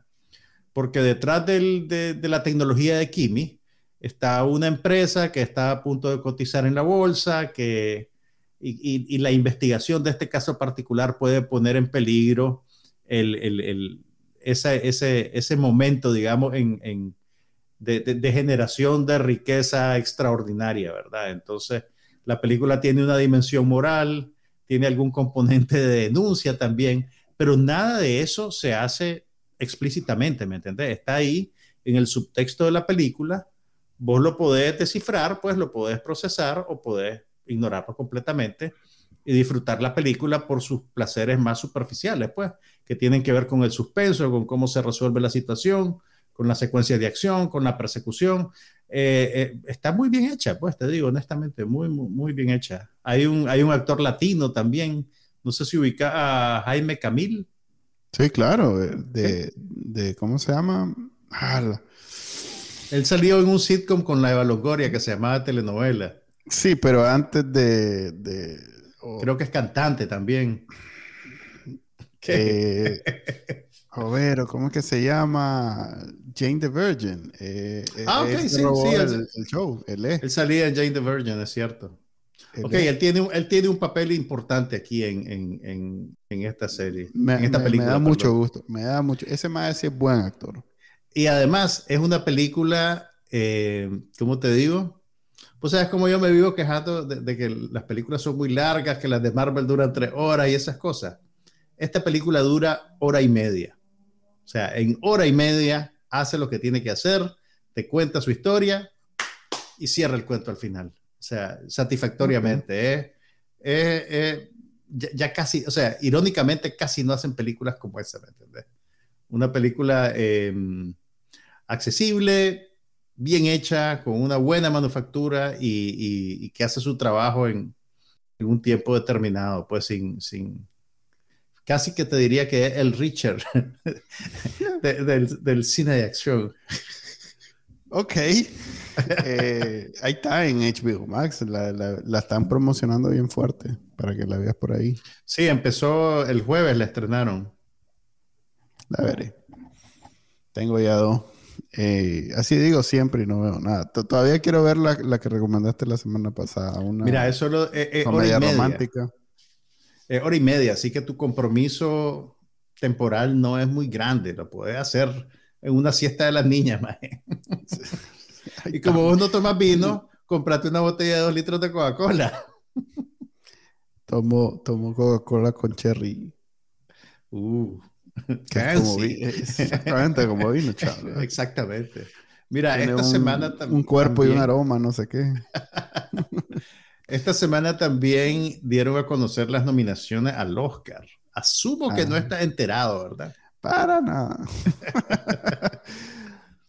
porque detrás del, de, de la tecnología de Kimi, está una empresa que está a punto de cotizar en la bolsa, que, y, la investigación de este caso particular puede poner en peligro el, ese, ese, ese, momento, digamos, en, de, de, generación de riqueza extraordinaria, ¿verdad? Entonces, la película tiene una dimensión moral, tiene algún componente de denuncia también, pero nada de eso se hace explícitamente, ¿me entendés? Está ahí en el subtexto de la película vos lo podés descifrar, pues lo podés procesar o podés ignorarlo completamente. y disfrutar la película por sus placeres más superficiales, pues, que tienen que ver con el suspenso, con cómo se resuelve la situación, con la secuencia de acción, con la persecución. Eh, eh, está muy bien hecha, pues, te digo honestamente, muy, muy, muy, bien hecha. Hay un, hay un actor latino también, no sé si ubica a Jaime Camil. Sí, claro, de, de ¿cómo se llama? Ah, Él salió en un sitcom con la Eva Longoria que se llamaba Telenovela. Sí, pero antes de... Creo que es cantante también. ¿Qué? <laughs> Eh, ¿cómo es que se llama? Jane the Virgin. Eh, eh, ah, ok, sí, sí. El, el, show, él, es. él salía en Jane the Virgin, es cierto. ok, él tiene, él tiene un papel importante aquí en, en, en, esta serie, me, en esta película. Me da mucho gusto, me da mucho. Ese más sí es buen actor. Y además es una película, ¿cómo te digo? Pues sabes como yo me vivo quejando de, que las películas son muy largas, que las de Marvel duran tres horas y esas cosas. Esta película dura hora y media. O sea, en hora y media hace lo que tiene que hacer, te cuenta su historia y cierra el cuento al final. O sea, satisfactoriamente. ¿eh? ya, casi, o sea, irónicamente casi no hacen películas como esa, ¿me entiendes? Una película em, accesible, bien hecha, con una buena manufactura y, que hace su trabajo en, un tiempo determinado, pues sin, sin, casi que te diría que es el Richard <laughs> del, cine de acción. Ok. Eh, ahí está en HBO Max, la, la, están promocionando bien fuerte para que la veas por ahí. Sí, empezó el jueves, la estrenaron. La veré. Tengo ya dos. Eh, así digo siempre y no veo nada. Todavía quiero ver la, que recomendaste la semana pasada. Una Mira, eso es eh, eh, comedia romántica. hora y media, así que tu compromiso temporal no es muy grande. Lo puedes hacer en una siesta de las niñas, <laughs> y como vos no tomas vino, comprate una botella de dos litros de Coca-Cola. Tomo, tomo Coca-Cola con cherry. Uh. <laughs> exactamente como vino, chaval. Exactamente. Mira, esta semana también. Un cuerpo y un aroma, no sé qué. <laughs> esta semana también dieron a conocer las nominaciones al Oscar. Asumo que no ah. estás enterado, ¿verdad? Para nada. <laughs>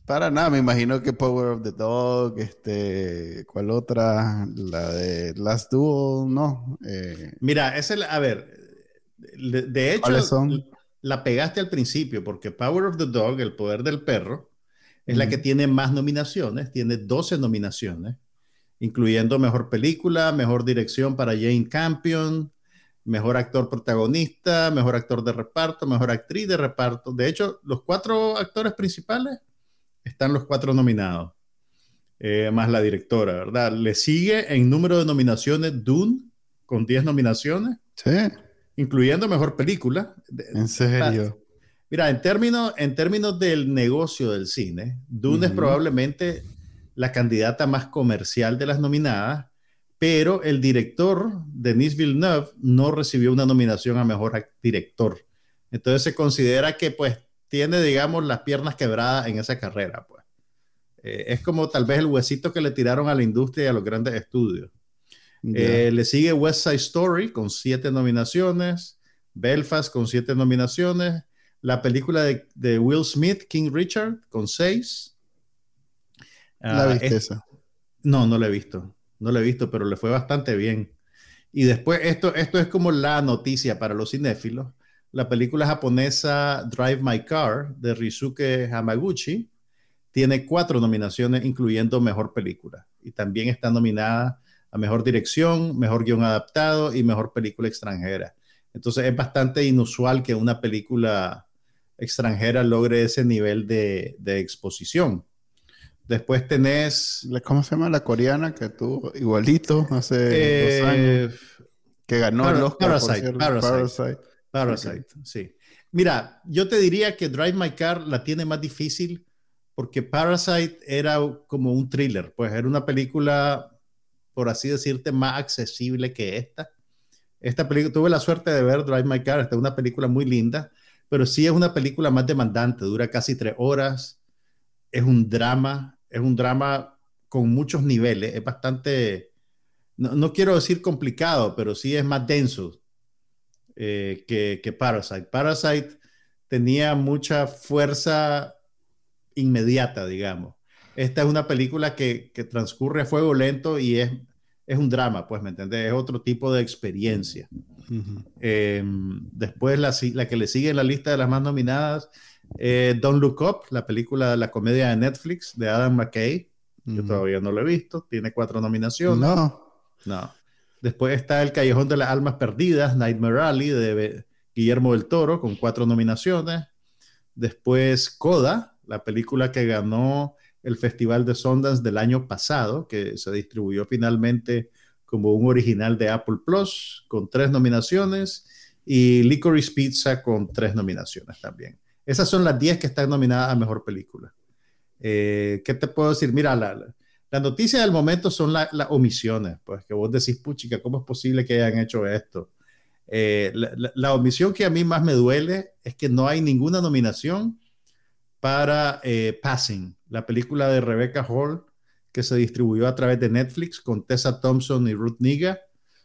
Para nada, me imagino que Power of the Dog, este, ¿cuál otra? La de Last Duel, no. Eh, Mira, es el, a ver, de hecho, son? La pegaste al principio, porque Power of the Dog, el poder del perro, es la que tiene más nominaciones, tiene 12 nominaciones, incluyendo mejor película, mejor dirección para Jane Campion, mejor actor protagonista, mejor actor de reparto, mejor actriz de reparto. De hecho, los cuatro actores principales están los cuatro nominados, eh, más la directora, ¿verdad? Le sigue en número de nominaciones Dune, con 10 nominaciones. Sí incluyendo mejor película. ¿En serio? Mira, en términos, en términos del negocio del cine, Dune es probablemente la candidata más comercial de las nominadas, pero el director, Denis Villeneuve, no recibió una nominación a mejor director. Entonces se considera que pues tiene, digamos, las piernas quebradas en esa carrera. Pues. Eh, es como tal vez el huesito que le tiraron a la industria y a los grandes estudios. Eh, le sigue West Side Story con siete nominaciones, Belfast con siete nominaciones, la película de, Will Smith, King Richard, con seis. ¿La ah, viste esa? No, no la he visto. No la he visto, pero le fue bastante bien. Y después, esto, esto es como la noticia para los cinéfilos. La película japonesa Drive My Car de Rizuke Hamaguchi tiene cuatro nominaciones, incluyendo Mejor Película. Y también está nominada a mejor dirección, mejor guion adaptado y mejor película extranjera. Entonces es bastante inusual que una película extranjera logre ese nivel de, exposición. Después tenés... ¿Cómo se llama la coreana que tuvo igualito hace dos eh, años? Que ganó el Oscar. Parasite, Parasite, Parasite. sí. Mira, yo te diría que Drive My Car la tiene más difícil porque Parasite era como un thriller, pues era una película por así decirte, más accesible que esta. Esta película, tuve la suerte de ver Drive My Car, esta es una película muy linda, pero sí es una película más demandante, dura casi tres horas, es un drama, es un drama con muchos niveles, es bastante, no, quiero decir complicado, pero sí es más denso eh, que, que Parasite. Parasite tenía mucha fuerza inmediata, digamos. Esta es una película que, que transcurre a fuego lento y es, es un drama, pues, ¿me entiendes? Es otro tipo de experiencia. Em, después la, la, que le sigue en la lista de las más nominadas, eh, Don't Look Up, la película, la comedia de Netflix de Adam McKay. Yo todavía no lo he visto, tiene cuatro nominaciones. No. No. Después está El Callejón de las Almas Perdidas, Nightmare Alley de Guillermo del Toro, con cuatro nominaciones. Después Coda, la película que ganó el Festival de Sundance del año pasado, que se distribuyó finalmente como un original de Apple Plus, con tres nominaciones, y Licorice Pizza con tres nominaciones también. Esas son las diez que están nominadas a Mejor Película. Eh, ¿Qué te puedo decir? Mira, la, la, noticia del momento son las omisiones, pues que vos decís, puchica, ¿cómo es posible que hayan hecho esto? Eh, la, omisión que a mí más me duele es que no hay ninguna nominación para eh, Passing, la película de Rebecca Hall, que se distribuyó a través de Netflix con Tessa Thompson y Ruth Niga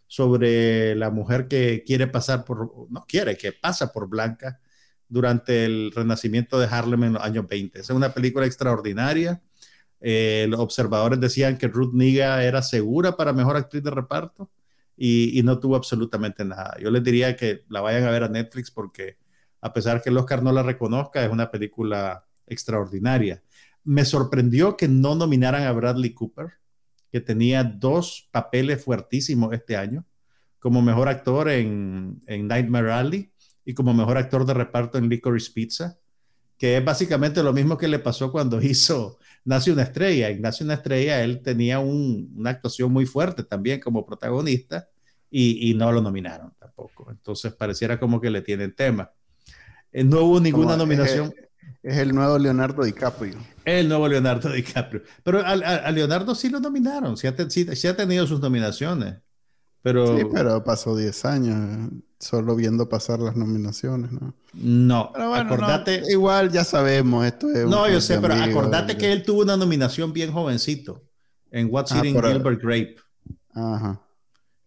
sobre la mujer que quiere pasar por, no quiere, que pasa por blanca durante el renacimiento de Harlem en los años 20. Es una película extraordinaria. Eh, los observadores decían que Ruth Niga era segura para mejor actriz de reparto y, y, no tuvo absolutamente nada. Yo les diría que la vayan a ver a Netflix porque a pesar que el Oscar no la reconozca, es una película extraordinaria. Me sorprendió que no nominaran a Bradley Cooper, que tenía dos papeles fuertísimos este año, como mejor actor en, en Nightmare Alley y como mejor actor de reparto en Licorice Pizza, que es básicamente lo mismo que le pasó cuando <laughs> hizo Nace una estrella. En Nace una estrella él tenía una actuación muy fuerte también como protagonista y, y, no lo nominaron tampoco. Entonces pareciera como que le tienen tema. Eh, no hubo ninguna nominación. Es el nuevo Leonardo DiCaprio. El nuevo Leonardo <laughs> DiCaprio. Pero a, Leonardo sí lo nominaron, sí ha, tenido sus nominaciones. Pero... Sí, pero pasó 10 años solo viendo pasar las nominaciones, ¿no? No, pero acordate. igual ya sabemos, esto es. No, yo sé, pero acordate que él tuvo una nominación bien jovencito en What's ah, Eating Gilbert Grape. Ajá.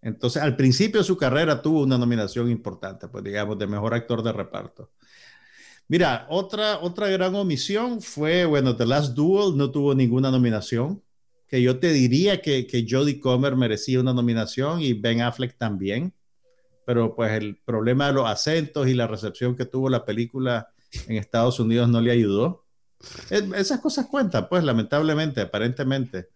Entonces, al principio de su carrera tuvo una nominación importante, pues digamos, de mejor actor de reparto. Mira, otra, otra gran omisión fue, bueno, The Last Duel no tuvo ninguna nominación, que yo te diría que, que Jodie Comer merecía una nominación y Ben Affleck también, pero pues el problema de los acentos y la recepción que tuvo la película en Estados Unidos no le ayudó. esas cosas cuentan, pues lamentablemente, aparentemente.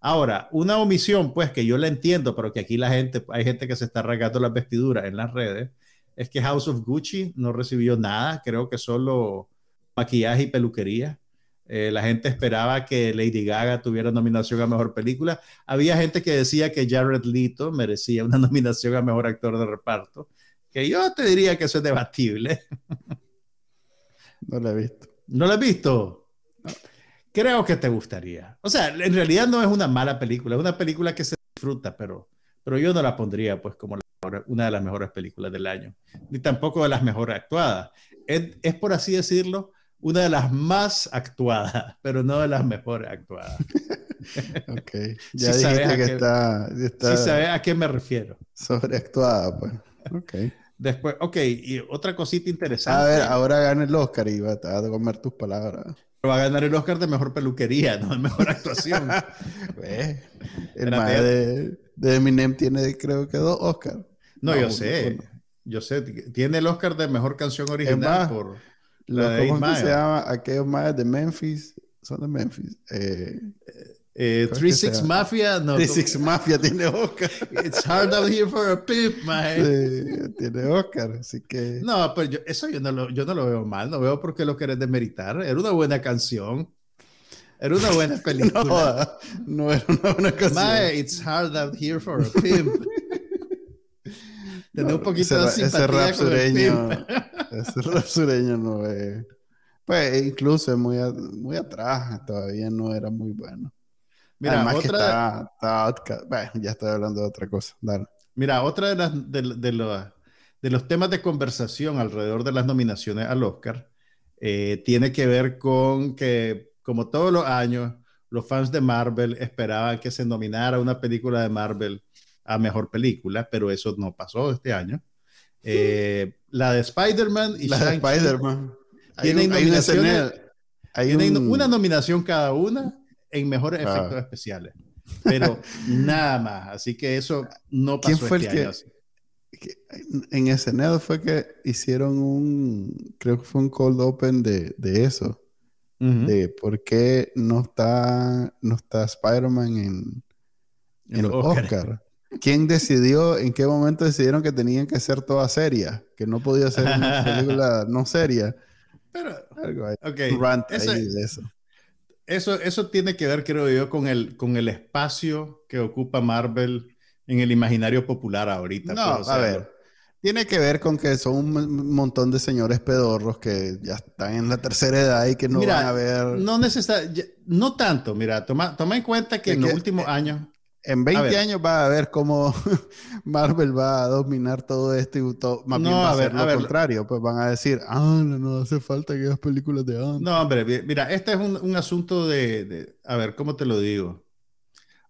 Ahora, una omisión, pues que yo la entiendo, pero que aquí la gente, hay gente que se está rasgando las vestiduras en las redes, es que House of Gucci no recibió nada, creo que solo maquillaje y peluquería. Eh, la gente esperaba que Lady Gaga tuviera nominación a Mejor Película. Había gente que decía que Jared Leto merecía una <laughs> nominación a Mejor Actor de Reparto, que yo te diría que eso es debatible. No lo he visto. ¿No lo he visto? Creo que te gustaría. O sea, en realidad no es una mala película, es una película que se disfruta, pero, pero yo no la pondría pues como la una de las mejores películas del año, ni tampoco de las mejores actuadas. Es, por así decirlo, una de las más actuadas, <laughs> pero no de las mejores actuadas. <laughs> ok, <laughs> ya dijiste que está, está... Sí sabes a qué me refiero. Sobreactuada, pues. Ok. Después, ok, y otra cosita interesante. A ver, ahora gana el Oscar y va a comer tus palabras. Va a ganar el Oscar de mejor peluquería, no de mejor actuación. el mae de, de, Eminem tiene, creo que dos Oscars. No, yo sé. Yo sé. Tiene el Oscar de mejor canción original por la de ¿Cómo se llama? Aquellos mayas de Memphis. Son de Memphis. Eh, eh, Three Six Mafia, no. Three Six Mafia tiene Oscar. It's hard out here for a pimp, man. Sí, tiene Oscar, así que. No, pero yo, eso yo no, lo, yo no lo veo mal, no veo por qué lo querés demeritar. Era una buena canción. Era una buena <laughs> película. no, no era una buena canción. My, it's hard out here for a pimp. <laughs> Tener un poquito ese, de simpatía ese rap sureño, ese rap sureño no es. Pues incluso es muy, muy atrás, todavía no era muy bueno. Mira, Además otra... que está, está, bueno, ya estoy hablando de otra cosa. Dale. Mira, otra de, las, de, de, los, de los temas de conversación alrededor de las nominaciones al Oscar eh, tiene que ver con que, como todos los años, los fans de Marvel esperaban que se nominara una película de Marvel a mejor película, pero eso no pasó este año. Eh, la de Spider-Man y La de Spider-Man. Tienen Hay un- hay una tienen nominación cada una en mejores Ah. efectos especiales, pero <laughs> nada más. Así que eso no pasó ¿Quién fue este que- año. que en SNL fue que hicieron un, creo que fue un cold open de, de eso, de por qué no está, no está Spider-Man en, En en los Oscars. Oscar. ¿Quién decidió, en qué momento decidieron que tenían que ser todas serias? Que no podía ser una <laughs> película no seria. Pero, Algo ahí. ok, Un rant eso, eso. eso, eso tiene que ver, creo yo, con el, con el espacio que ocupa Marvel en el imaginario popular ahorita. No, pues, o a sea, ver. Tiene que ver con que son un montón de señores pedorros que ya están en la tercera edad y que no Mira, van a ver. No necesariamente, no tanto, mira, toma, toma en cuenta que Es en los que- últimos años, En A 20 ver. años va a ver cómo <laughs> Marvel va a dominar todo esto y todo, más No, bien va a, ser a lo ver. contrario. Pues van a decir, ah, no, no hace falta que hagas películas de antes. no, hombre, mi- mira, este es un, un asunto de, de- a ver, ¿cómo te lo digo?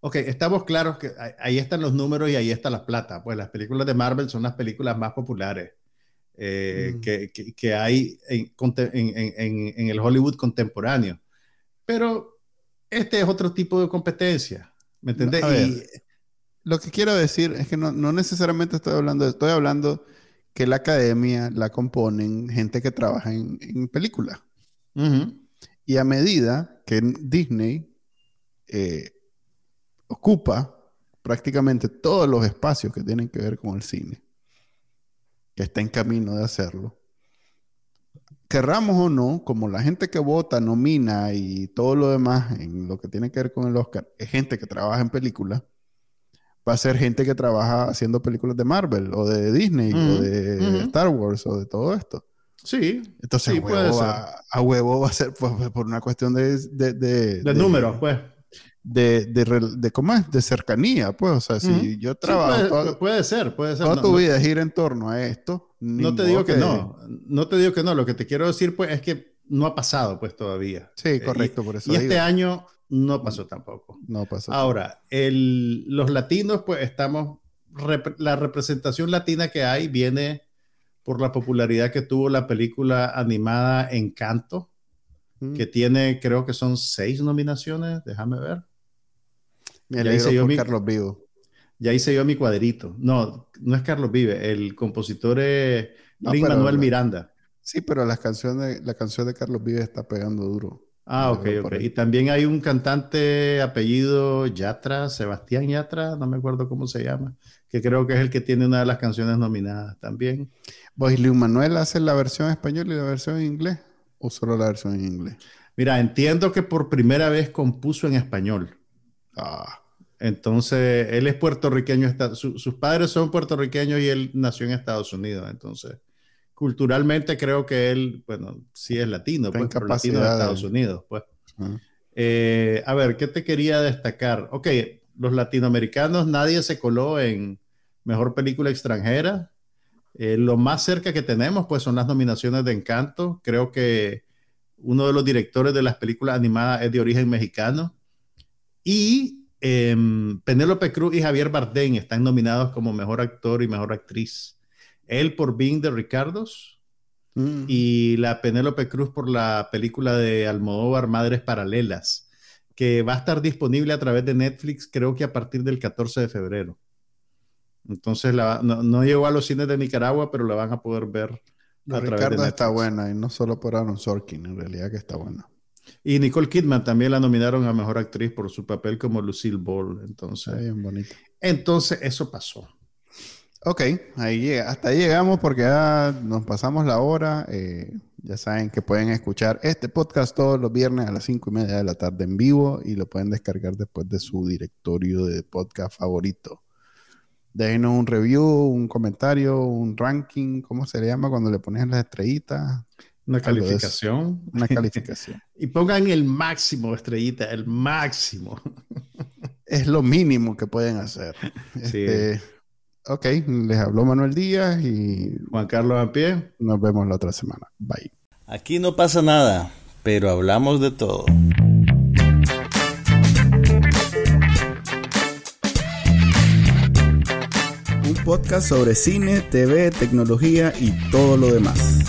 Ok, estamos claros que ahí- están los números y ahí está la plata. Pues las películas de Marvel son las películas más populares eh, Mm. que, que- que hay en- en- en- en el Hollywood contemporáneo. Pero este es otro tipo de competencia, ¿me entendés? Y- Lo que quiero decir es que no, no necesariamente estoy hablando, de- estoy hablando que la academia la componen gente que trabaja en, en películas. Y a medida que Disney eh, ocupa prácticamente todos los espacios que tienen que ver con el cine, que está en camino de hacerlo, querramos o no, como la gente que vota, nomina y todo lo demás en lo que tiene que ver con el Oscar, es gente que trabaja en películas, va a ser gente que trabaja haciendo películas de Marvel o de Disney o Ujú, de ujú. Star Wars o de todo esto. Sí, Entonces, Sí, a, puede huevo ser. va, a huevo va a ser pues, por una cuestión de... De, de, de números, pues. De, de, de- ¿cómo es? De cercanía, pues. O sea, si yo Sí, trabajo puede, toda, puede ser, puede ser. toda No- tu no- vida gira en torno a esto. No te digo que no, no te digo que no. Lo que te quiero decir, pues, es que no ha pasado, pues, todavía. Sí, Eh, correcto, por eso Y este digo. año no pasó tampoco. No pasó. Ahora, el- los latinos, pues, estamos, rep- la representación latina que hay viene por la popularidad que tuvo la película animada Encanto, Mm. que tiene, creo que son seis nominaciones, déjame ver. Me ya hice yo por mi- Carlos Vivo. Ya hice yo mi cuadrito. No, no es Carlos Vive, el compositor es No, Lin Manuel Miranda. Sí, pero las canciones, la canción de Carlos Vive está pegando duro. Ah, ok, ok. Y también hay un cantante apellido Yatra, Sebastián Yatra, no me acuerdo cómo se llama, que creo que es el que tiene una de las canciones nominadas también. ¿Vos y Luis Manuel hace la versión español y la versión en inglés? ¿O solo la versión en inglés? Mira, entiendo que por primera vez compuso en español. Ah, Entonces, él es puertorriqueño, está- su- sus padres son puertorriqueños y él nació en Estados Unidos. Entonces, culturalmente creo que él, bueno, sí es latino, pues, pero latino de Estados Unidos, pues. Eh, a ver, ¿qué te quería destacar? Ok, los latinoamericanos, nadie se coló en mejor película extranjera. Eh, lo más cerca que tenemos, pues, son las nominaciones de Encanto. Creo que uno de los directores de las películas animadas es de origen mexicano. Y em, Penélope Cruz y Javier Bardem están nominados como mejor actor y mejor actriz. Él por Being de Ricardos Mm. y la Penélope Cruz por la película de Almodóvar Madres Paralelas, que va a estar disponible a través de Netflix, creo que a partir del 14 de febrero. Entonces, la- no, no llegó a los cines de Nicaragua, pero la van a poder ver La a través de Ricardo está Netflix. buena y no solo por Aaron Sorkin, en realidad que está buena. Y Nicole Kidman también la nominaron a Mejor Actriz por su papel como Lucille Ball. Entonces, bien entonces eso pasó. Ok, ahí llega. Hasta ahí llegamos porque ya nos pasamos la hora. Eh, ya saben que pueden escuchar este podcast todos los viernes a las cinco y media de la tarde en vivo y lo pueden descargar después de su directorio de podcast favorito. Déjenos un review, un comentario, un ranking, ¿cómo se le llama cuando le pones las estrellitas? Una calificación. Una calificación. <laughs> Y pongan el máximo, estrellita, el máximo. <laughs> es lo mínimo que pueden hacer. Sí. Este, ok, les habló Manuel Díaz y Juan Carlos Ampie. nos vemos la otra semana. Bye. Aquí no pasa nada, pero hablamos de todo. un podcast sobre cine, TV, tecnología y todo lo demás.